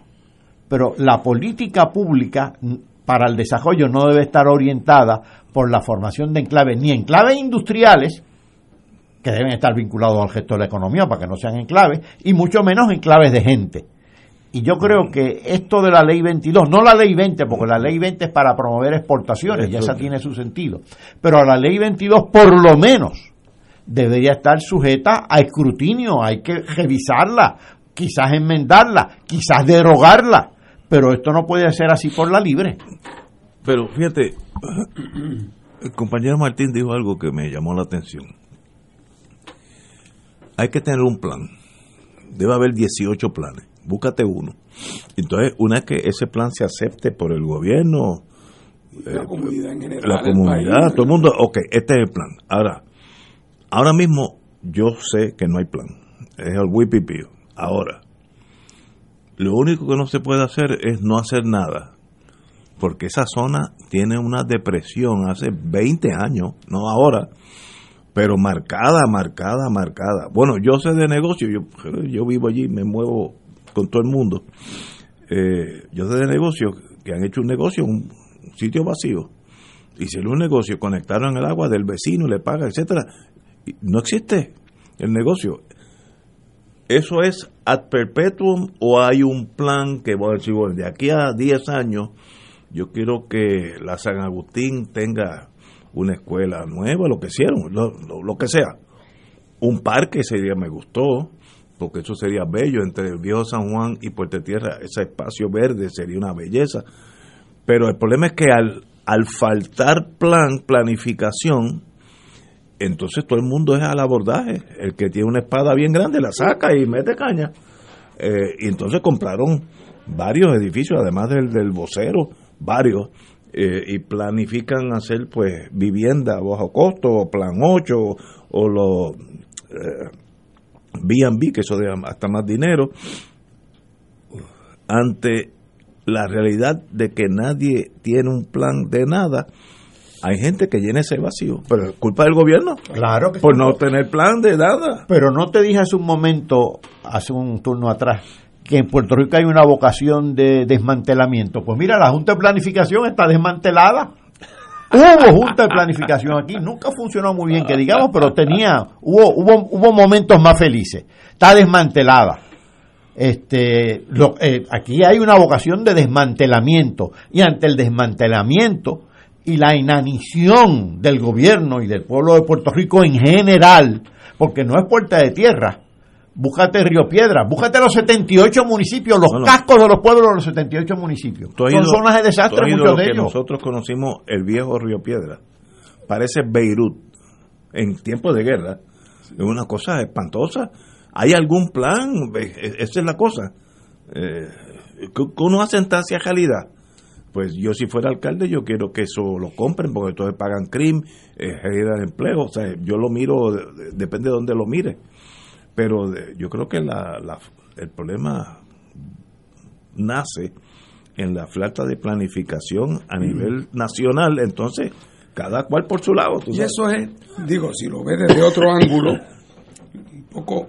pero la política pública para el desarrollo no debe estar orientada por la formación de enclaves, ni enclaves industriales, que deben estar vinculados al gesto de la economía para que no sean enclaves, y mucho menos enclaves de gente. Y yo creo que esto de la ley 22, no la ley 20, porque la ley 20 es para promover exportaciones, ya esa tiene su sentido, pero a la ley 22 por lo menos debería estar sujeta a escrutinio, hay que revisarla, quizás enmendarla, quizás derogarla, pero esto no puede ser así por la libre. Pero fíjate, el compañero Martín dijo algo que me llamó la atención. Hay que tener un plan. Debe haber 18 planes. Búscate uno. Entonces, una vez que ese plan se acepte por el gobierno, la eh, comunidad en general. la el comunidad, país. todo el mundo, ok, este es el plan. Ahora, ahora mismo yo sé que no hay plan. Es el wipipío. Ahora, lo único que no se puede hacer es no hacer nada. Porque esa zona tiene una depresión hace 20 años, no ahora, pero marcada, marcada, marcada. Bueno, yo sé de negocio, yo, yo vivo allí, me muevo con todo el mundo. Eh, yo sé de negocio que han hecho un negocio en un sitio vacío. Hicieron un negocio, conectaron el agua del vecino, le paga, etcétera. Y No existe el negocio. ¿Eso es ad perpetuum o hay un plan que voy a decir, bueno, de aquí a 10 años yo quiero que la San Agustín tenga una escuela nueva, lo que hicieron, lo, lo- que sea. Un parque ese día me gustó, porque eso sería bello entre el viejo San Juan y Puerto Tierra, ese espacio verde sería una belleza. Pero el problema es que al, al faltar plan, planificación, entonces todo el mundo es al abordaje. El que tiene una espada bien grande la saca y mete caña. Eh, y entonces compraron varios edificios, además del, del vocero, varios, eh, y planifican hacer pues vivienda a bajo costo, o plan 8, o los eh, B&B, que eso de hasta más dinero, ante la realidad de que nadie tiene un plan de nada, hay gente que llena ese vacío, pero es culpa del gobierno. Claro que Por no tener plan de nada. Pero no te dije hace un momento, hace un turno atrás, que en Puerto Rico hay una vocación de desmantelamiento. Pues mira, la Junta de Planificación está desmantelada. Hubo Junta de Planificación aquí, nunca funcionó muy bien, que digamos, pero tenía, hubo, hubo, hubo momentos más felices. Está desmantelada. Este, lo- eh, aquí hay una vocación de desmantelamiento y ante el desmantelamiento y la inanición del gobierno y del pueblo de Puerto Rico en general, porque no es puerta de tierra. Búscate Río Piedra, búscate los 78 municipios, los cascos de los pueblos de los 78 municipios. Son ido- zonas de desastre muchos lo de que ellos. nosotros conocimos el viejo Río Piedra. Parece Beirut en tiempos de guerra. Es una cosa espantosa. ¿Hay algún plan? Eh, Esa es la cosa. Eh, que uno hace en. Pues yo si fuera alcalde yo quiero que eso lo compren porque entonces pagan crimen, eh, generan empleo. O sea, yo lo miro, de- de- depende de dónde lo mire. Pero yo creo que la, la- el problema nace en la falta de planificación a nivel nacional, entonces cada cual por su lado. tú Y eso es, digo, si lo ves desde otro ángulo, un poco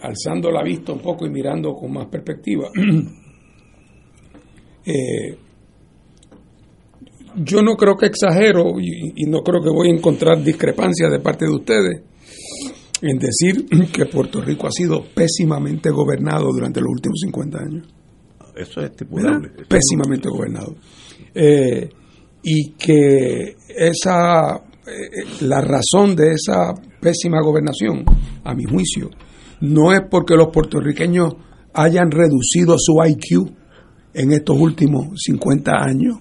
alzando la vista un poco y mirando con más perspectiva, eh, yo no creo que exagero y, y no creo que voy a encontrar discrepancias de parte de ustedes en decir que Puerto Rico ha sido pésimamente gobernado durante los últimos 50 años. Eso es estipulable. ¿verdad? pésimamente gobernado. Eh, y que esa eh, la razón de esa pésima gobernación, a mi juicio, no es porque los puertorriqueños hayan reducido su IQ en estos últimos 50 años,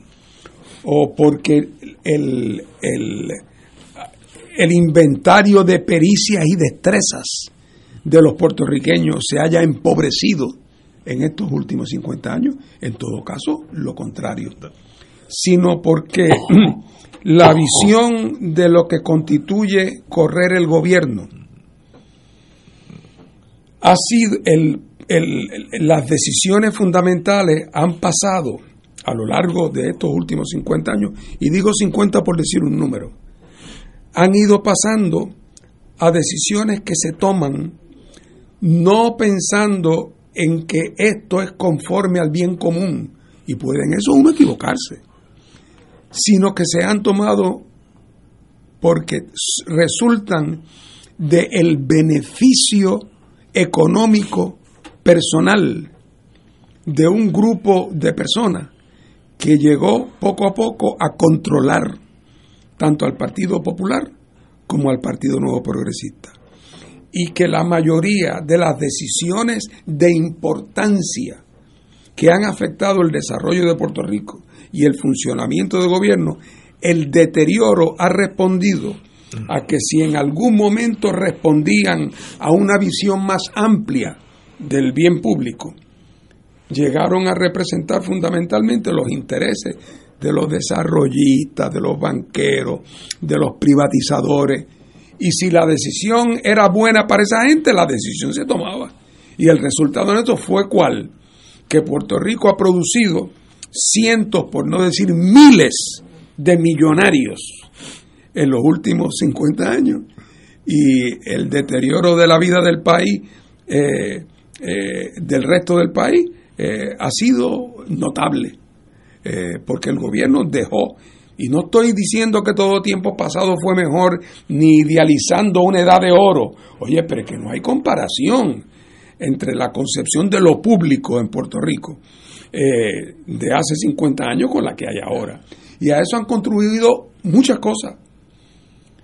o porque el, el, el inventario de pericias y destrezas de los puertorriqueños se haya empobrecido en estos últimos 50 años, en todo caso, lo contrario, sino porque la visión de lo que constituye correr el gobierno ha sido el, las decisiones fundamentales han pasado a lo largo de estos últimos 50 años, y digo 50 por decir un número, han ido pasando a decisiones que se toman no pensando en que esto es conforme al bien común, y pueden eso uno equivocarse, sino que se han tomado porque resultan del beneficio económico personal de un grupo de personas que llegó poco a poco a controlar tanto al Partido Popular como al Partido Nuevo Progresista. Y que la mayoría de las decisiones de importancia que han afectado el desarrollo de Puerto Rico y el funcionamiento del gobierno, el deterioro ha respondido a que si en algún momento respondían a una visión más amplia del bien público, llegaron a representar fundamentalmente los intereses de los desarrollistas, de los banqueros, de los privatizadores. Y si la decisión era buena para esa gente, la decisión se tomaba. Y el resultado de esto fue cuál? Que Puerto Rico ha producido cientos, por no decir miles, de millonarios en los últimos 50 años. Y el deterioro de la vida del país, eh, eh, del resto del país, eh, ha sido notable, eh, porque el gobierno dejó, y no estoy diciendo que todo tiempo pasado fue mejor, ni idealizando una edad de oro, oye, pero es que no hay comparación entre la concepción de lo público en Puerto Rico eh, de hace 50 años con la que hay ahora. Y a eso han contribuido muchas cosas.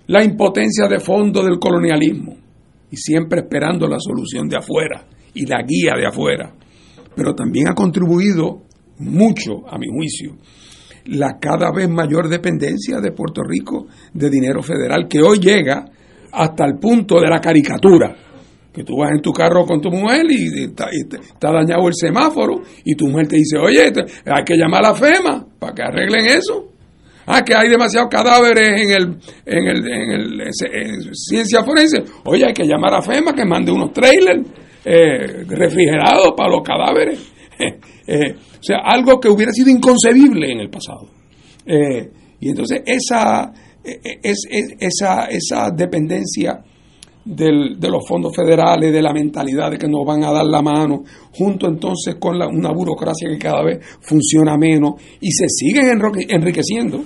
La impotencia de fondo del colonialismo, y siempre esperando la solución de afuera y la guía de afuera pero también ha contribuido mucho, a mi juicio, la cada vez mayor dependencia de Puerto Rico de dinero federal, que hoy llega hasta el punto de la caricatura. Que tú vas en tu carro con tu mujer y está, dañado el semáforo y tu mujer te dice, oye, hay que llamar a FEMA para que arreglen eso. Ah, que hay demasiados cadáveres en el, en el, en el ciencia forense. Oye, hay que llamar a FEMA que mande unos trailers eh, refrigerado para los cadáveres. Eh, o sea, algo que hubiera sido inconcebible en el pasado. Eh, y entonces esa, es, esa, esa dependencia del, de los fondos federales, de la mentalidad de que nos van a dar la mano, junto entonces con una burocracia que cada vez funciona menos y se siguen enriqueciendo.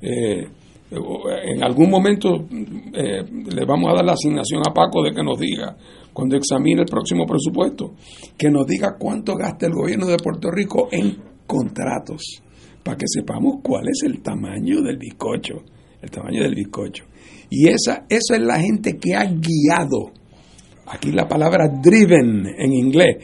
en algún momento le vamos a dar la asignación a Paco de que nos diga cuando examine el próximo presupuesto, que nos diga cuánto gasta el gobierno de Puerto Rico en contratos, para que sepamos cuál es el tamaño del bizcocho, el tamaño del bizcocho. Y esa, esa es la gente que ha guiado, aquí la palabra driven en inglés,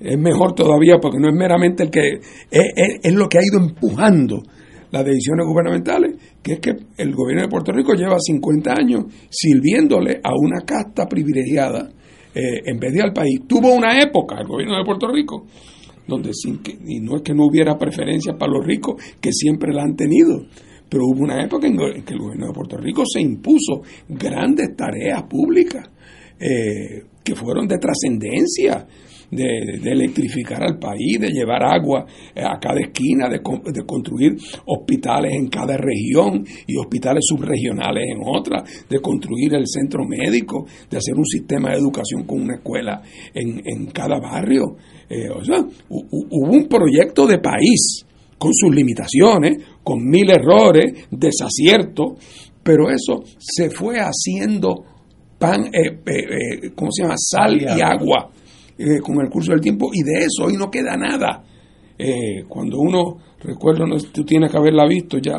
es mejor todavía porque no es meramente el que, es, lo que ha ido empujando las decisiones gubernamentales, que es que el gobierno de Puerto Rico lleva 50 años sirviéndole a una casta privilegiada eh, en vez de al país. Tuvo una época, el gobierno de Puerto Rico, donde y no es que no hubiera preferencia para los ricos, que siempre la han tenido, pero hubo una época en que el gobierno de Puerto Rico se impuso grandes tareas públicas eh, que fueron de trascendencia de, electrificar al país, de llevar agua eh, a cada esquina, de, de, construir hospitales en cada región y hospitales subregionales en otra, de construir el centro médico, de hacer un sistema de educación con una escuela en, en cada barrio. Eh, o sea, hubo un proyecto de país con sus limitaciones, con mil errores, desaciertos, pero eso se fue haciendo pan, eh, eh, ¿cómo se llama? Sal y agua eh, con el curso del tiempo y de eso hoy no queda nada. Eh, cuando uno, recuerdo, tú tienes que haberla visto ya,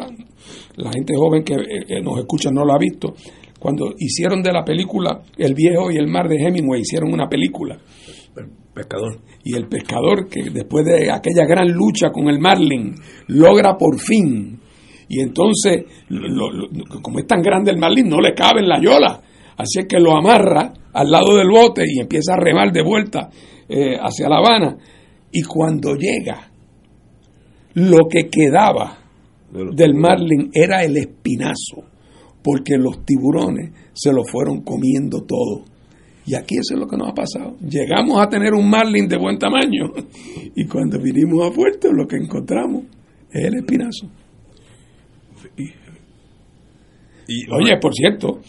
la gente joven que eh, nos escucha no la ha visto, cuando hicieron de la película El viejo y el mar de Hemingway, hicieron una película. El pescador. Y el pescador que después de aquella gran lucha con el marlin, logra por fin. Y entonces, como es tan grande el marlin, no le cabe en la yola Así es que lo amarra al lado del bote y empieza a remar de vuelta eh, hacia La Habana. Y cuando llega, lo que quedaba del marlin era el espinazo, porque los tiburones se lo fueron comiendo todo. Y aquí eso es lo que nos ha pasado. Llegamos a tener un marlin de buen tamaño y cuando vinimos a Puerto lo que encontramos es el espinazo. Y, Oye, por cierto,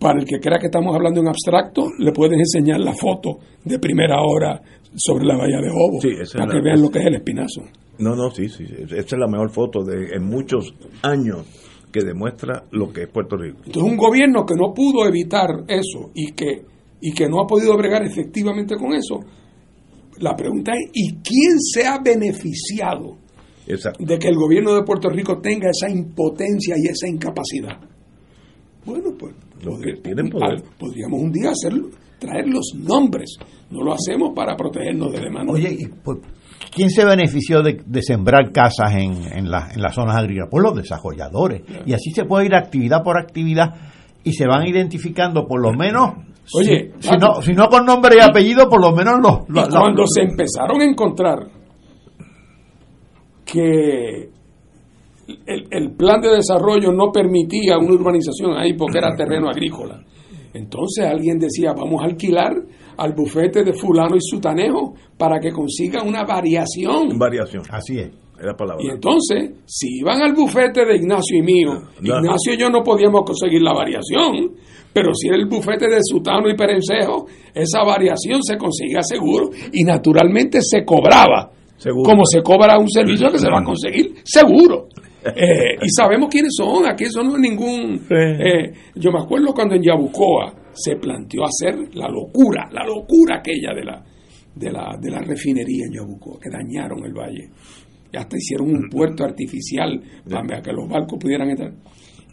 para el que crea que estamos hablando en abstracto, le pueden enseñar la foto de primera hora sobre la bahía de Jobo, para que vean lo que es el espinazo. No, no, sí, sí, esta es la mejor foto de en muchos años que demuestra lo que es Puerto Rico. Entonces, un gobierno que no pudo evitar eso y que, y que no ha podido bregar efectivamente con eso, La pregunta es, ¿y quién se ha beneficiado de que el gobierno de Puerto Rico tenga esa impotencia y esa incapacidad? Bueno, pues podríamos un día hacerlo, traer los nombres. No lo hacemos para protegernos de demanda. Oye, ¿quién se benefició de, sembrar casas en, en, en, las zonas agrícolas? Pues los desarrolladores. Y así se puede ir actividad por actividad y se van identificando por lo menos Oye, si, no, si no con nombre y apellido, por lo menos los. cuando se empezaron a encontrar que el, el, plan de desarrollo no permitía una urbanización ahí porque era terreno agrícola, entonces alguien decía: Vamos a alquilar al bufete de Fulano y Sutanejo para que consiga una variación. Variación. Así es. Y entonces, si iban al bufete de Ignacio y mío, Ignacio y yo no podíamos conseguir la variación, pero si era el bufete de Sutano y Perencejo, esa variación se conseguía seguro y naturalmente se cobraba. Como se cobra un servicio que se va a conseguir seguro. Eh, y sabemos quiénes son, aquí eso no es ningún... Eh, yo me acuerdo cuando en Yabucoa se planteó hacer la locura, la locura aquella de la, de la, de la refinería en Yabucoa, que dañaron el valle. Y hasta hicieron un puerto artificial para que los barcos pudieran entrar.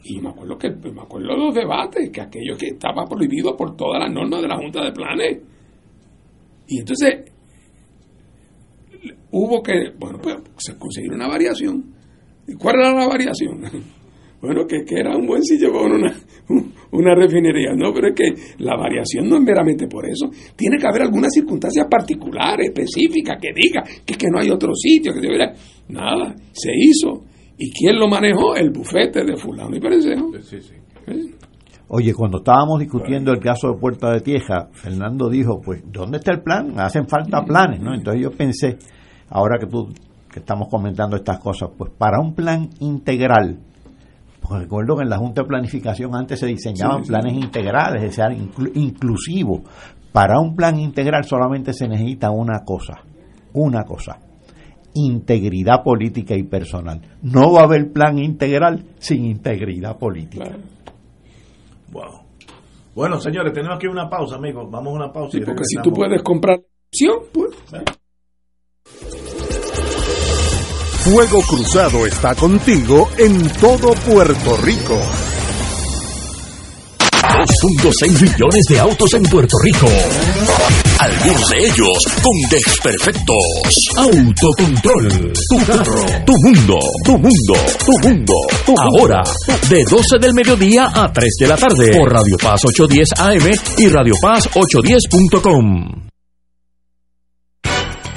Y me acuerdo que me acuerdo de los debates, que aquello que estaba prohibido por todas las normas de la Junta de Planes. Y entonces hubo que, bueno, pues conseguir una variación. ¿Y cuál era la variación? Bueno, que, que era un buen sitio con una, una refinería, no, pero es que la variación no es meramente por eso. Tiene que haber alguna circunstancia particular, específica, que diga que, que no hay otro sitio, que debería. Nada, se hizo ¿Y quién lo manejó? El bufete de fulano y perencejo. Sí, sí. Oye, cuando estábamos discutiendo el caso de Puerta de Tieja, Fernando dijo, pues, ¿dónde está el plan? Hacen falta planes, ¿no? Entonces yo pensé, ahora que tú que estamos comentando estas cosas, pues para un plan integral, pues recuerdo que en la Junta de Planificación antes se diseñaban planes integrales, es decir, inclusivos. Para un plan integral solamente se necesita una cosa, una cosa, integridad política y personal. No va a haber plan integral sin integridad política. Wow. Bueno, señores, tenemos aquí una pausa, amigos. Vamos a una pausa. porque si tú puedes comprar pues. Fuego Cruzado está contigo en todo Puerto Rico. 2.6 millones de autos en Puerto Rico. Algunos de ellos con desperfectos. Autocontrol. Tu carro. Tu mundo. Tu mundo. Tu mundo. Ahora, de 12 del mediodía a 3 de la tarde. Por Radio Paz 810 AM y Radio Paz 810.com.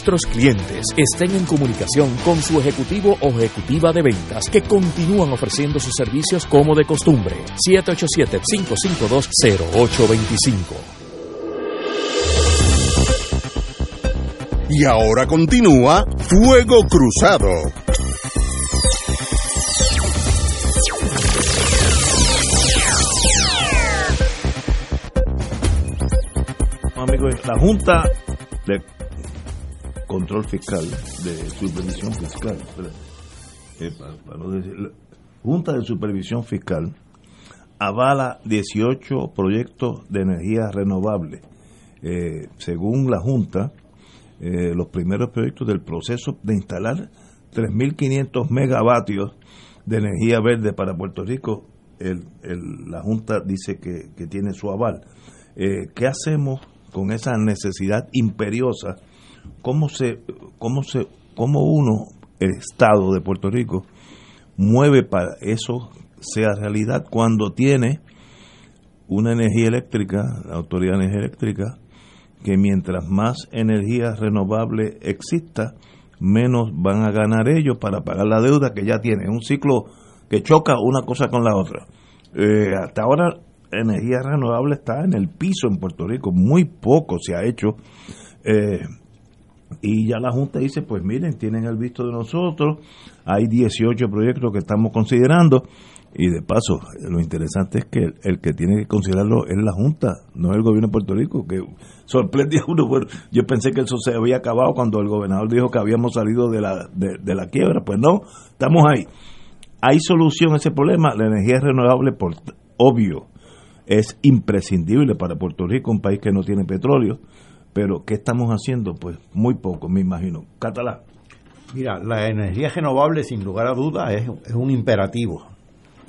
nuestros clientes estén en comunicación con su ejecutivo o ejecutiva de ventas que continúan ofreciendo sus servicios como de costumbre. 787-552-0825. Y ahora continúa Fuego Cruzado. Amigos, la Junta Control Fiscal, de Supervisión Fiscal, para, para decir, la Junta de Supervisión Fiscal avala 18 proyectos de energía renovable. Eh, según la Junta, eh, los primeros proyectos del proceso de instalar 3.500 megavatios de energía verde para Puerto Rico, la Junta dice que, que tiene su aval. Eh, ¿Qué hacemos con esa necesidad imperiosa? ¿Cómo se, cómo se, cómo uno, el Estado de Puerto Rico, mueve para eso sea realidad cuando tiene una energía eléctrica, la Autoridad de Energía Eléctrica, que mientras más energía renovable exista, menos van a ganar ellos para pagar la deuda que ya tienen. Es un ciclo que choca una cosa con la otra. Eh, hasta ahora, energía renovable está en el piso en Puerto Rico, muy poco se ha hecho. Eh, y ya la Junta dice, pues miren, tienen el visto de nosotros, hay 18 proyectos que estamos considerando, y de paso, lo interesante es que el, que tiene que considerarlo es la Junta, no el gobierno de Puerto Rico, que sorprende a uno. Yo pensé que eso se había acabado cuando el gobernador dijo que habíamos salido de la, de, de la quiebra, pues no, estamos ahí. ¿Hay solución a ese problema? La energía renovable, por obvio, es imprescindible para Puerto Rico, un país que no tiene petróleo, pero ¿qué estamos haciendo? Pues muy poco, me imagino. Catalá. Mira, la energía renovable, sin lugar a dudas, es, es un imperativo.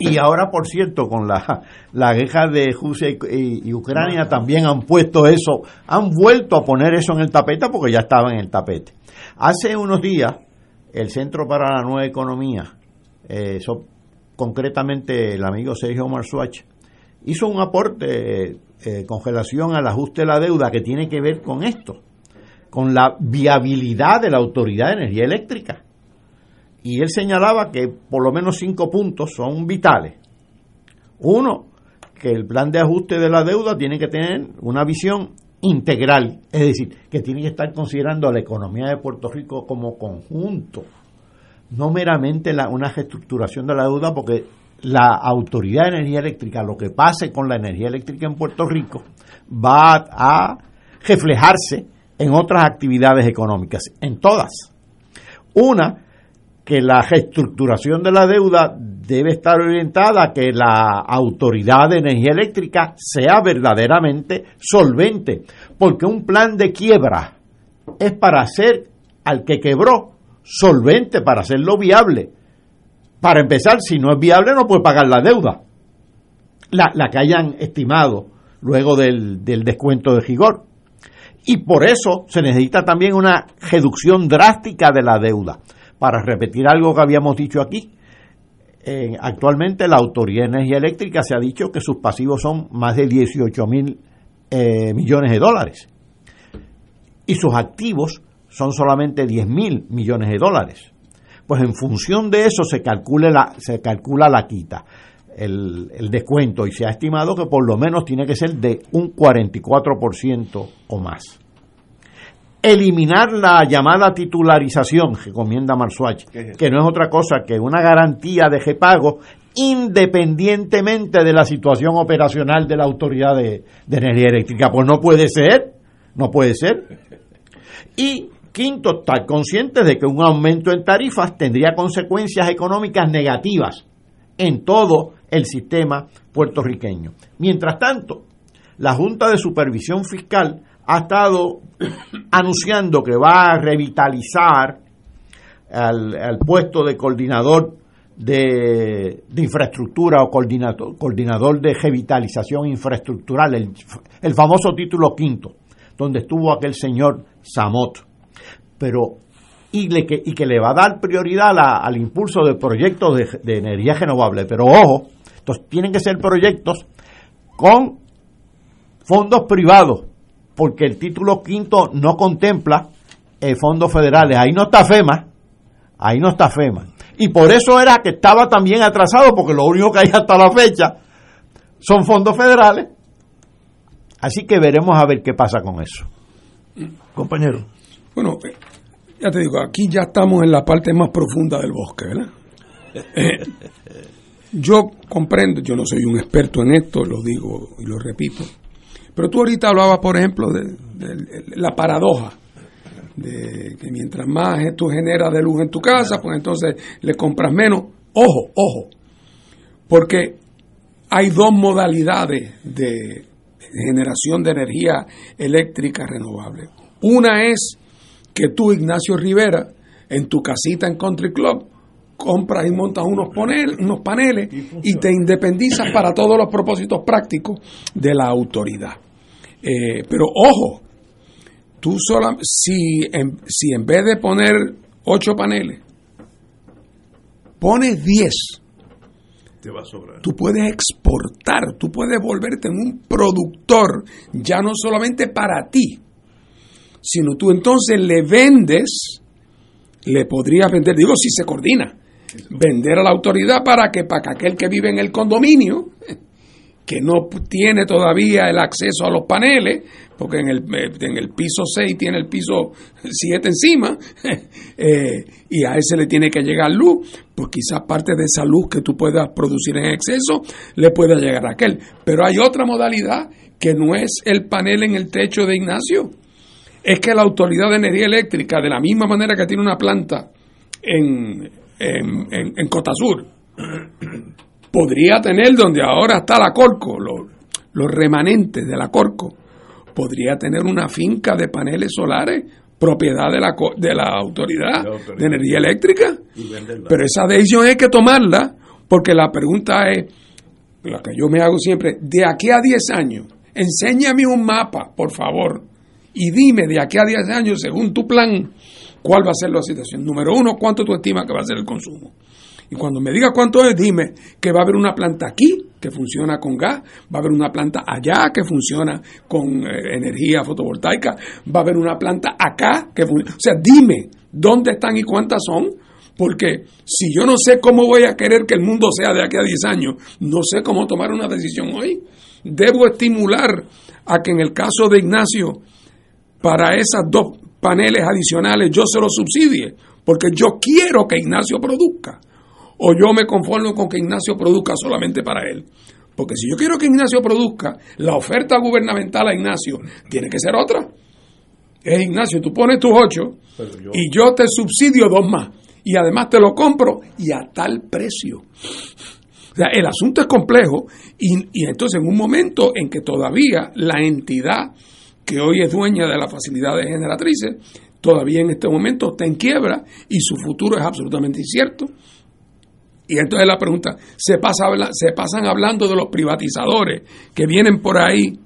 Y ahora, por cierto, con la, la guerra de Rusia y, Ucrania también han puesto eso, han vuelto a poner eso en el tapete porque ya estaba en el tapete. Hace unos días, el Centro para la Nueva Economía, eh, concretamente el amigo Sergio Marzuach, hizo un aporte eh, con relación al ajuste de la deuda que tiene que ver con esto, con la viabilidad de la Autoridad de Energía Eléctrica. Y él señalaba que por lo menos cinco puntos son vitales. Uno, que el plan de ajuste de la deuda tiene que tener una visión integral, es decir, que tiene que estar considerando a la economía de Puerto Rico como conjunto, no meramente la- una reestructuración de la deuda, porque la Autoridad de Energía Eléctrica, lo que pase con la energía eléctrica en Puerto Rico, va a reflejarse en otras actividades económicas, en todas. Una, que la reestructuración de la deuda debe estar orientada a que la autoridad de energía eléctrica sea verdaderamente solvente, porque un plan de quiebra es para hacer al que quebró solvente, para hacerlo viable. Para empezar, si no es viable no puede pagar la deuda, la, que hayan estimado luego del, descuento de rigor. Y por eso se necesita también una reducción drástica de la deuda. Para repetir algo que habíamos dicho aquí, actualmente la Autoridad de Energía Eléctrica se ha dicho que sus pasivos son más de 18 mil eh, millones de dólares y sus activos son solamente 10 mil millones de dólares. Pues en función de eso se, calcule la, se calcula la quita, el, el descuento, y se ha estimado que por lo menos tiene que ser de un 44% o más. Eliminar la llamada titularización, recomienda Marsuach, que no es otra cosa que una garantía de repago independientemente de la situación operacional de la Autoridad de, de Energía Eléctrica. Pues no puede ser, no puede ser. Y quinto, estar conscientes de que un aumento en tarifas tendría consecuencias económicas negativas en todo el sistema puertorriqueño. Mientras tanto, la Junta de Supervisión Fiscal ha estado anunciando que va a revitalizar al, puesto de coordinador de, infraestructura o coordinador, coordinador de revitalización infraestructural, el, el famoso título quinto, donde estuvo aquel señor Samot. Pero y, le, que, y que le va a dar prioridad a la- al impulso de proyectos de, de energía renovable. Pero ojo, estos tienen que ser proyectos con fondos privados, porque el título quinto no contempla eh, fondos federales. Ahí no está FEMA, ahí no está FEMA. Y por eso era que estaba también atrasado, porque lo único que hay hasta la fecha son fondos federales. Así que veremos a ver qué pasa con eso. Compañero. Bueno, ya te digo, aquí ya estamos en la parte más profunda del bosque, ¿verdad? Eh, yo comprendo, yo no soy un experto en esto, lo digo y lo repito, pero tú ahorita hablabas, por ejemplo, de, de la paradoja de que mientras más tú generas de luz en tu casa, pues entonces le compras menos. Ojo, ojo, porque hay dos modalidades de generación de energía eléctrica renovable. Una es que tú, Ignacio Rivera, en tu casita en Country Club, compras y montas unos, paneles, unos paneles y te independizas para todos los propósitos prácticos de la autoridad. Eh, pero ojo, tú sola, si, en, si en vez de poner ocho paneles, pones diez, te va a sobrar. tú puedes exportar, tú puedes volverte en un productor, ya no solamente para ti, sino tú entonces le vendes, le podrías vender, digo si se coordina, vender a la autoridad para que para que aquel que vive en el condominio, que no tiene todavía el acceso a los paneles, porque en el, en el piso 6 tiene el piso 7 encima, eh, y a ese le tiene que llegar luz, pues quizás parte de esa luz que tú puedas producir en exceso le pueda llegar a aquel. Pero hay otra modalidad que no es el panel en el techo de Ignacio, es que la Autoridad de Energía Eléctrica, de la misma manera que tiene una planta en, en, en, en Cotasur, podría tener donde ahora está la Corco, los, los remanentes de la Corco, podría tener una finca de paneles solares propiedad de la, de la autoridad, de energía eléctrica. Pero esa decisión hay que tomarla porque la pregunta es, la que yo me hago siempre, de aquí a 10 años, enséñame un mapa, por favor, y dime de aquí a 10 años, según tu plan, cuál va a ser la situación. Número uno, cuánto tú estimas que va a ser el consumo. Y cuando me digas cuánto es, dime que va a haber una planta aquí que funciona con gas, va a haber una planta allá que funciona con eh, energía fotovoltaica, va a haber una planta acá que funciona. O sea, dime dónde están y cuántas son, porque si yo no sé cómo voy a querer que el mundo sea de aquí a 10 años, no sé cómo tomar una decisión hoy. Debo estimular a que en el caso de Ignacio, para esas dos paneles adicionales, yo se los subsidie, porque yo quiero que Ignacio produzca o yo me conformo con que Ignacio produzca solamente para él. Porque si yo quiero que Ignacio produzca, la oferta gubernamental a Ignacio tiene que ser otra. Es Ignacio, tú pones tus ocho y yo te subsidio dos más. Y además te lo compro y a tal precio. O sea, el asunto es complejo y, y entonces en un momento en que todavía la entidad que hoy es dueña de las facilidades generatrices, todavía en este momento está en quiebra y su futuro es absolutamente incierto. Y entonces la pregunta, se, pasa, se pasan hablando de los privatizadores que vienen por ahí.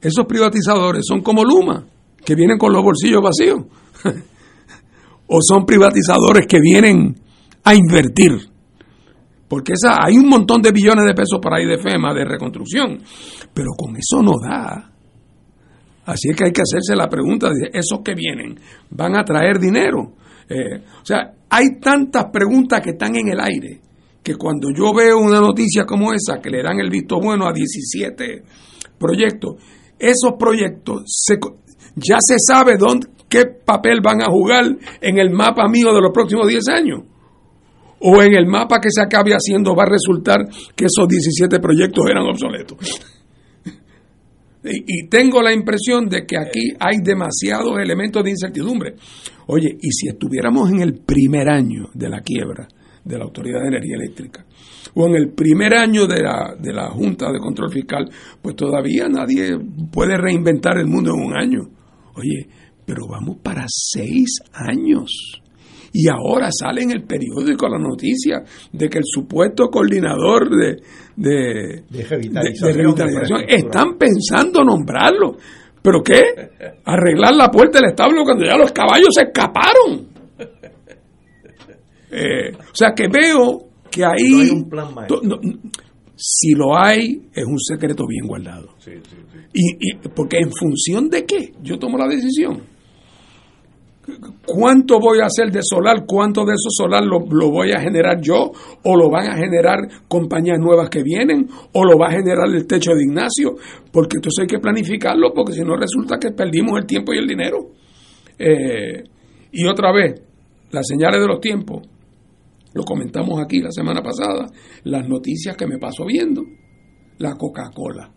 Esos privatizadores son como Luma, que vienen con los bolsillos vacíos. o son privatizadores que vienen a invertir. Porque esa, hay un montón de billones de pesos por ahí de FEMA, de reconstrucción. Pero con eso no da. Así es que hay que hacerse la pregunta de esos que vienen, ¿van a traer dinero? Eh, o sea, hay tantas preguntas que están en el aire que cuando yo veo una noticia como esa, que le dan el visto bueno a 17 proyectos, esos proyectos ya se sabe dónde, qué papel van a jugar en el mapa mío de los próximos 10 años. O en el mapa que se acabe haciendo va a resultar que esos 17 proyectos eran obsoletos. Y, tengo la impresión de que aquí hay demasiados elementos de incertidumbre. Oye, y si estuviéramos en el primer año de la quiebra, de la Autoridad de Energía Eléctrica, o en el primer año de la, de la Junta de Control Fiscal, pues todavía nadie puede reinventar el mundo en un año. Oye, pero vamos para seis años. Y ahora sale en el periódico la noticia de que el supuesto coordinador de, de, de revitalización, de revitalización están pensando nombrarlo. ¿Pero qué? Arreglar la puerta del establo cuando ya los caballos se escaparon. Eh, o sea que veo que ahí... No hay un plan maestro. no, si lo hay, es un secreto bien guardado. Sí, sí, sí. Y, y- porque en función de qué yo tomo la decisión. ¿Cuánto voy a hacer de solar? ¿Cuánto de eso solar lo, lo, voy a generar yo? ¿O lo van a generar compañías nuevas que vienen? ¿O lo va a generar el techo de Ignacio? Porque entonces hay que planificarlo porque si no resulta que perdimos el tiempo y el dinero. Eh, y otra vez, las señales de los tiempos, lo comentamos aquí la semana pasada, las noticias que me paso viendo, la Coca-Cola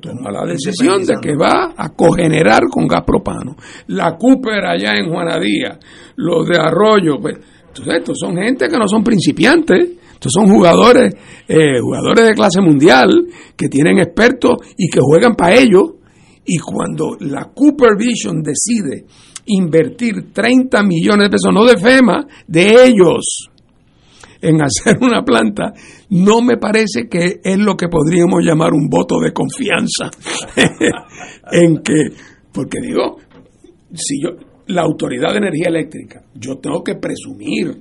toma la decisión de que va a cogenerar con gas propano. La Cooper allá en Juanadía, los de Arroyo, pues, entonces estos son gente que no son principiantes, estos son jugadores, eh, jugadores de clase mundial que tienen expertos y que juegan para ellos. Y cuando la Cooper Vision decide invertir 30 millones de pesos, no de FEMA, de ellos, en hacer una planta, no me parece que es lo que podríamos llamar un voto de confianza. en que, porque digo, si yo, la Autoridad de Energía Eléctrica, yo tengo que presumir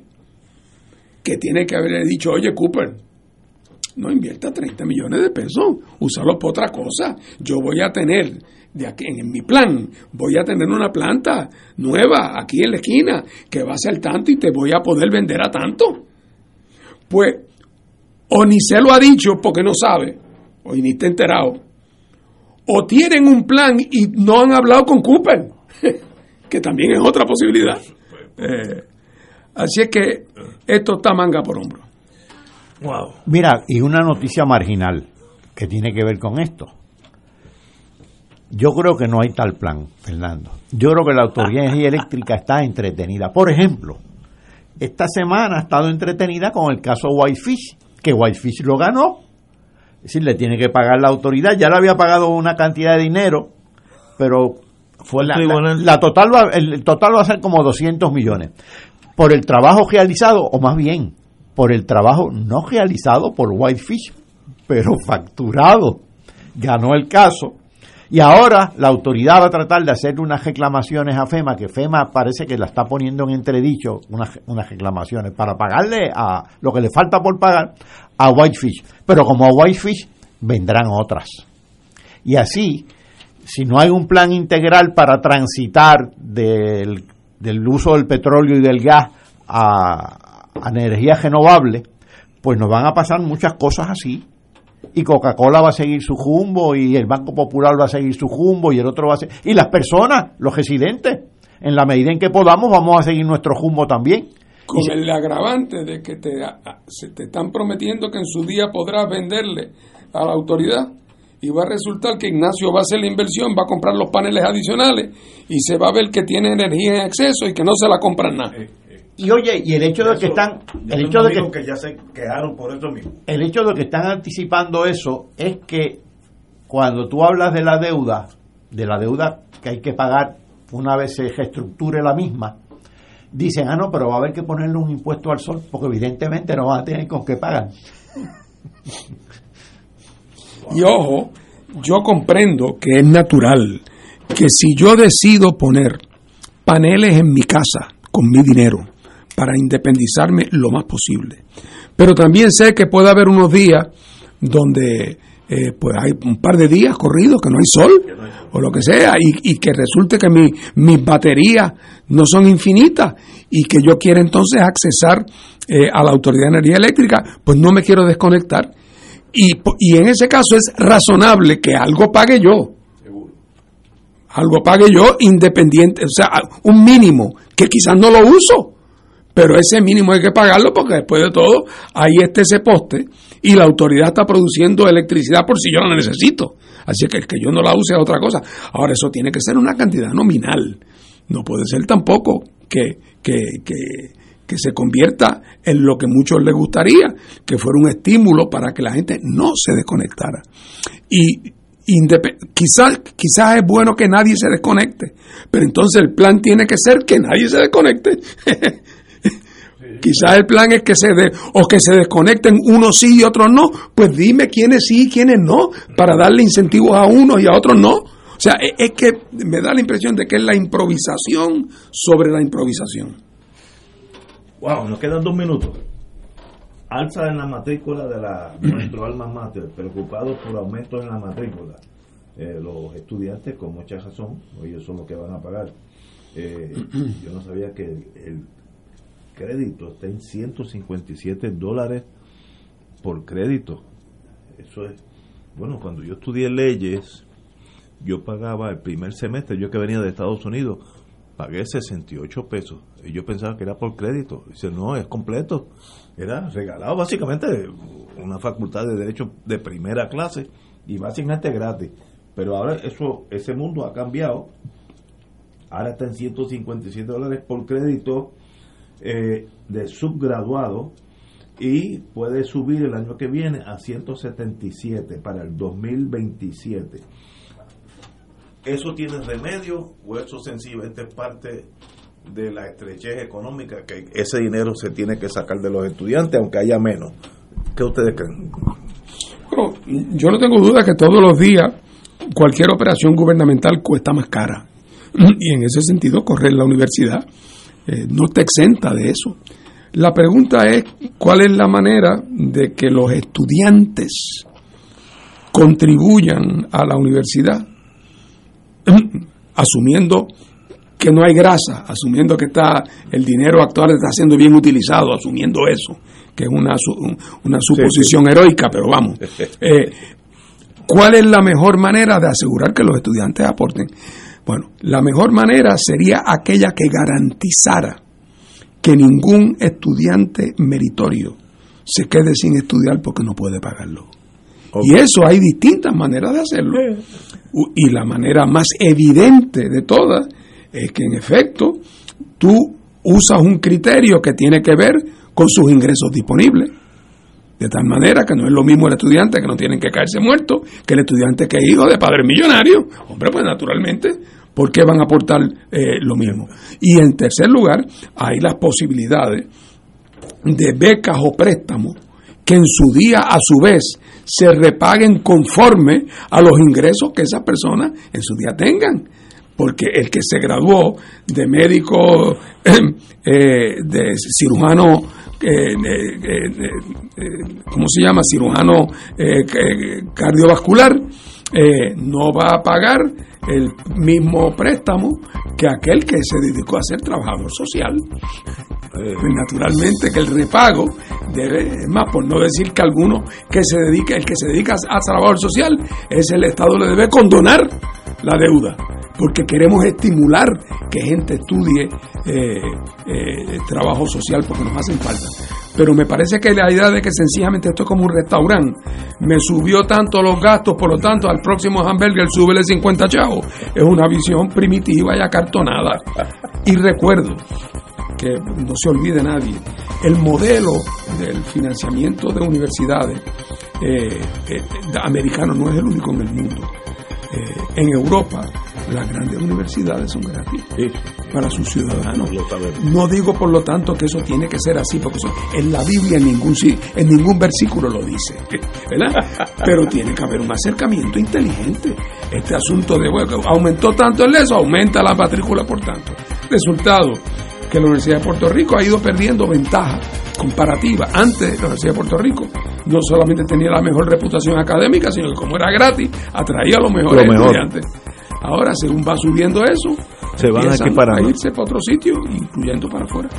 que tiene que haberle dicho, oye Cooper, no invierta 30 millones de pesos, úsalo para otra cosa. Yo voy a tener, de aquí, en mi plan, voy a tener una planta nueva aquí en la esquina que va a ser tanto y te voy a poder vender a tanto. Pues, o ni se lo ha dicho porque no sabe, o ni está enterado, o tienen un plan y no han hablado con Cooper, que también es otra posibilidad. Eh, así es que esto está manga por hombro. Wow. Mira, y una noticia marginal que tiene que ver con esto. Yo creo que no hay tal plan, Fernando. Yo creo que la Autoridad de Energía Eléctrica está entretenida. Por ejemplo, esta semana ha estado entretenida con el caso Whitefish, que Whitefish lo ganó. Es decir, le tiene que pagar la autoridad. Ya le había pagado una cantidad de dinero, pero fue la, la, total va, el total va a ser como 200 millones. Por el trabajo realizado, o más bien, por el trabajo no realizado por Whitefish, pero facturado. Ganó el caso y ahora la autoridad va a tratar de hacer unas reclamaciones a FEMA, que FEMA parece que la está poniendo en entredicho, unas, unas reclamaciones, para pagarle a lo que le falta por pagar a Whitefish. Pero como a Whitefish vendrán otras. Y así, si no hay un plan integral para transitar del, del uso del petróleo y del gas a, a energía renovable, pues nos van a pasar muchas cosas así y Coca-Cola va a seguir su jumbo y el Banco Popular va a seguir su jumbo y el otro va a seguir... Y las personas, los residentes, en la medida en que podamos vamos a seguir nuestro jumbo también. Con el agravante de que te, se te están prometiendo que en su día podrás venderle a la autoridad y va a resultar que Ignacio va a hacer la inversión, va a comprar los paneles adicionales y se va a ver que tiene energía en exceso y que no se la compran nada. Y oye, y el hecho de que están, el hecho de que, ya se quejaron por eso mismo. El hecho de que están anticipando eso es que cuando tú hablas de la deuda, de la deuda que hay que pagar una vez se reestructure la misma, dicen, ah, no, pero va a haber que ponerle un impuesto al sol, porque evidentemente no van a tener con qué pagar. Y ojo, yo comprendo que es natural que si yo decido poner paneles en mi casa con mi dinero, para independizarme lo más posible. Pero también sé que puede haber unos días donde eh, pues hay un par de días corridos que no hay sol o lo que sea y, que resulte que mi, mis baterías no son infinitas y que yo quiera entonces accesar eh, a la Autoridad de Energía Eléctrica, pues no me quiero desconectar. Y, y en ese caso es razonable que algo pague yo. Algo pague yo independiente, o sea, un mínimo que quizás no lo uso, pero ese mínimo hay que pagarlo porque después de todo ahí está ese poste y la autoridad está produciendo electricidad por si yo la necesito. Así que que yo no la use es otra cosa. Ahora eso tiene que ser una cantidad nominal. No puede ser tampoco que, que, que, se convierta en lo que muchos les gustaría, que fuera un estímulo para que la gente no se desconectara. Y quizás, quizás es bueno que nadie se desconecte, pero entonces el plan tiene que ser que nadie se desconecte. Quizás el plan es que se de, o que se desconecten unos sí y otros no. Pues dime quiénes sí y quiénes no, para darle incentivos a unos y a otros no. O sea, es, que me da la impresión de que es la improvisación sobre la improvisación. Wow, nos quedan dos minutos. Alza en la matrícula de la, nuestro alma mater, preocupados por aumentos en la matrícula. Eh, los estudiantes, con mucha razón, ellos son los que van a pagar Eh, yo no sabía que el, el crédito está en 157 dólares por crédito. Eso es. Bueno, cuando yo estudié leyes, yo pagaba el primer semestre, yo que venía de Estados Unidos, pagué 68 pesos. Y yo pensaba que era por crédito. Dice, no, es completo. Era regalado básicamente una facultad de derecho de primera clase y básicamente gratis. Pero ahora eso ese mundo ha cambiado. Ahora está en 157 dólares por crédito eh, de subgraduado y puede subir el año que viene a 177 para el 2027. ¿Eso tiene remedio o eso sencillamente es parte de la estrechez económica que ese dinero se tiene que sacar de los estudiantes aunque haya menos? ¿Qué ustedes creen? Yo no tengo duda que todos los días cualquier operación gubernamental cuesta más cara. Y en ese sentido, correr la universidad eh, no está exenta de eso. La pregunta es cuál es la manera de que los estudiantes contribuyan a la universidad, asumiendo que no hay grasa, asumiendo que está el dinero actual está siendo bien utilizado, asumiendo eso, que es una, una suposición heroica, pero vamos. Eh, ¿Cuál es la mejor manera de asegurar que los estudiantes aporten? Bueno, la mejor manera sería aquella que garantizara que ningún estudiante meritorio se quede sin estudiar porque no puede pagarlo. Y eso hay distintas maneras de hacerlo. Y la manera más evidente de todas es que en efecto tú usas un criterio que tiene que ver con sus ingresos disponibles. De tal manera que no es lo mismo el estudiante que no tiene que caerse muerto que el estudiante que es hijo de padre millonario. Hombre, pues naturalmente, ¿por qué van a aportar eh, lo mismo? Y en tercer lugar, hay las posibilidades de becas o préstamos que en su día a su vez se repaguen conforme a los ingresos que esas personas en su día tengan porque el que se graduó de médico, eh, de cirujano, eh, ¿cómo se llama? Cirujano eh, no va a pagar el mismo préstamo que aquel que se dedicó a ser trabajador social. Pues naturalmente que el repago debe, más por no decir que alguno que se dedica, el que se dedica a trabajador social, es el Estado le debe condonar la deuda porque queremos estimular que gente estudie eh, eh, trabajo social porque nos hacen falta. Pero me parece que la idea de que sencillamente esto es como un restaurante, me subió tanto los gastos, por lo tanto al próximo hamburger súbele 50 chavos, es una visión primitiva y acartonada. Y recuerdo que no se olvide nadie, el modelo del financiamiento de universidades eh, americano no es el único en el mundo. en Europa las grandes universidades son gratis para sus ciudadanos. No digo por lo tanto que eso tiene que ser así, porque eso, en la Biblia en ningún, en ningún versículo lo dice, ¿verdad? Pero tiene que haber un acercamiento inteligente. Este asunto de, bueno, aumentó tanto el eso, aumenta la matrícula por tanto. Resultado, que la Universidad de Puerto Rico ha ido perdiendo ventaja comparativa. Antes, la Universidad de Puerto Rico no solamente tenía la mejor reputación académica, sino que como era gratis, atraía a los mejores estudiantes. Ahora, según va subiendo eso, se van a irse para otro sitio, incluyendo para afuera.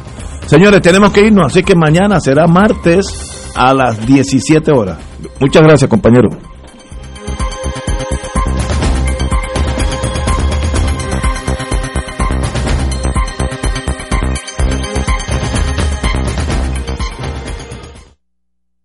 Señores, tenemos que irnos, así que mañana será martes a las 17 horas. Muchas gracias, compañero.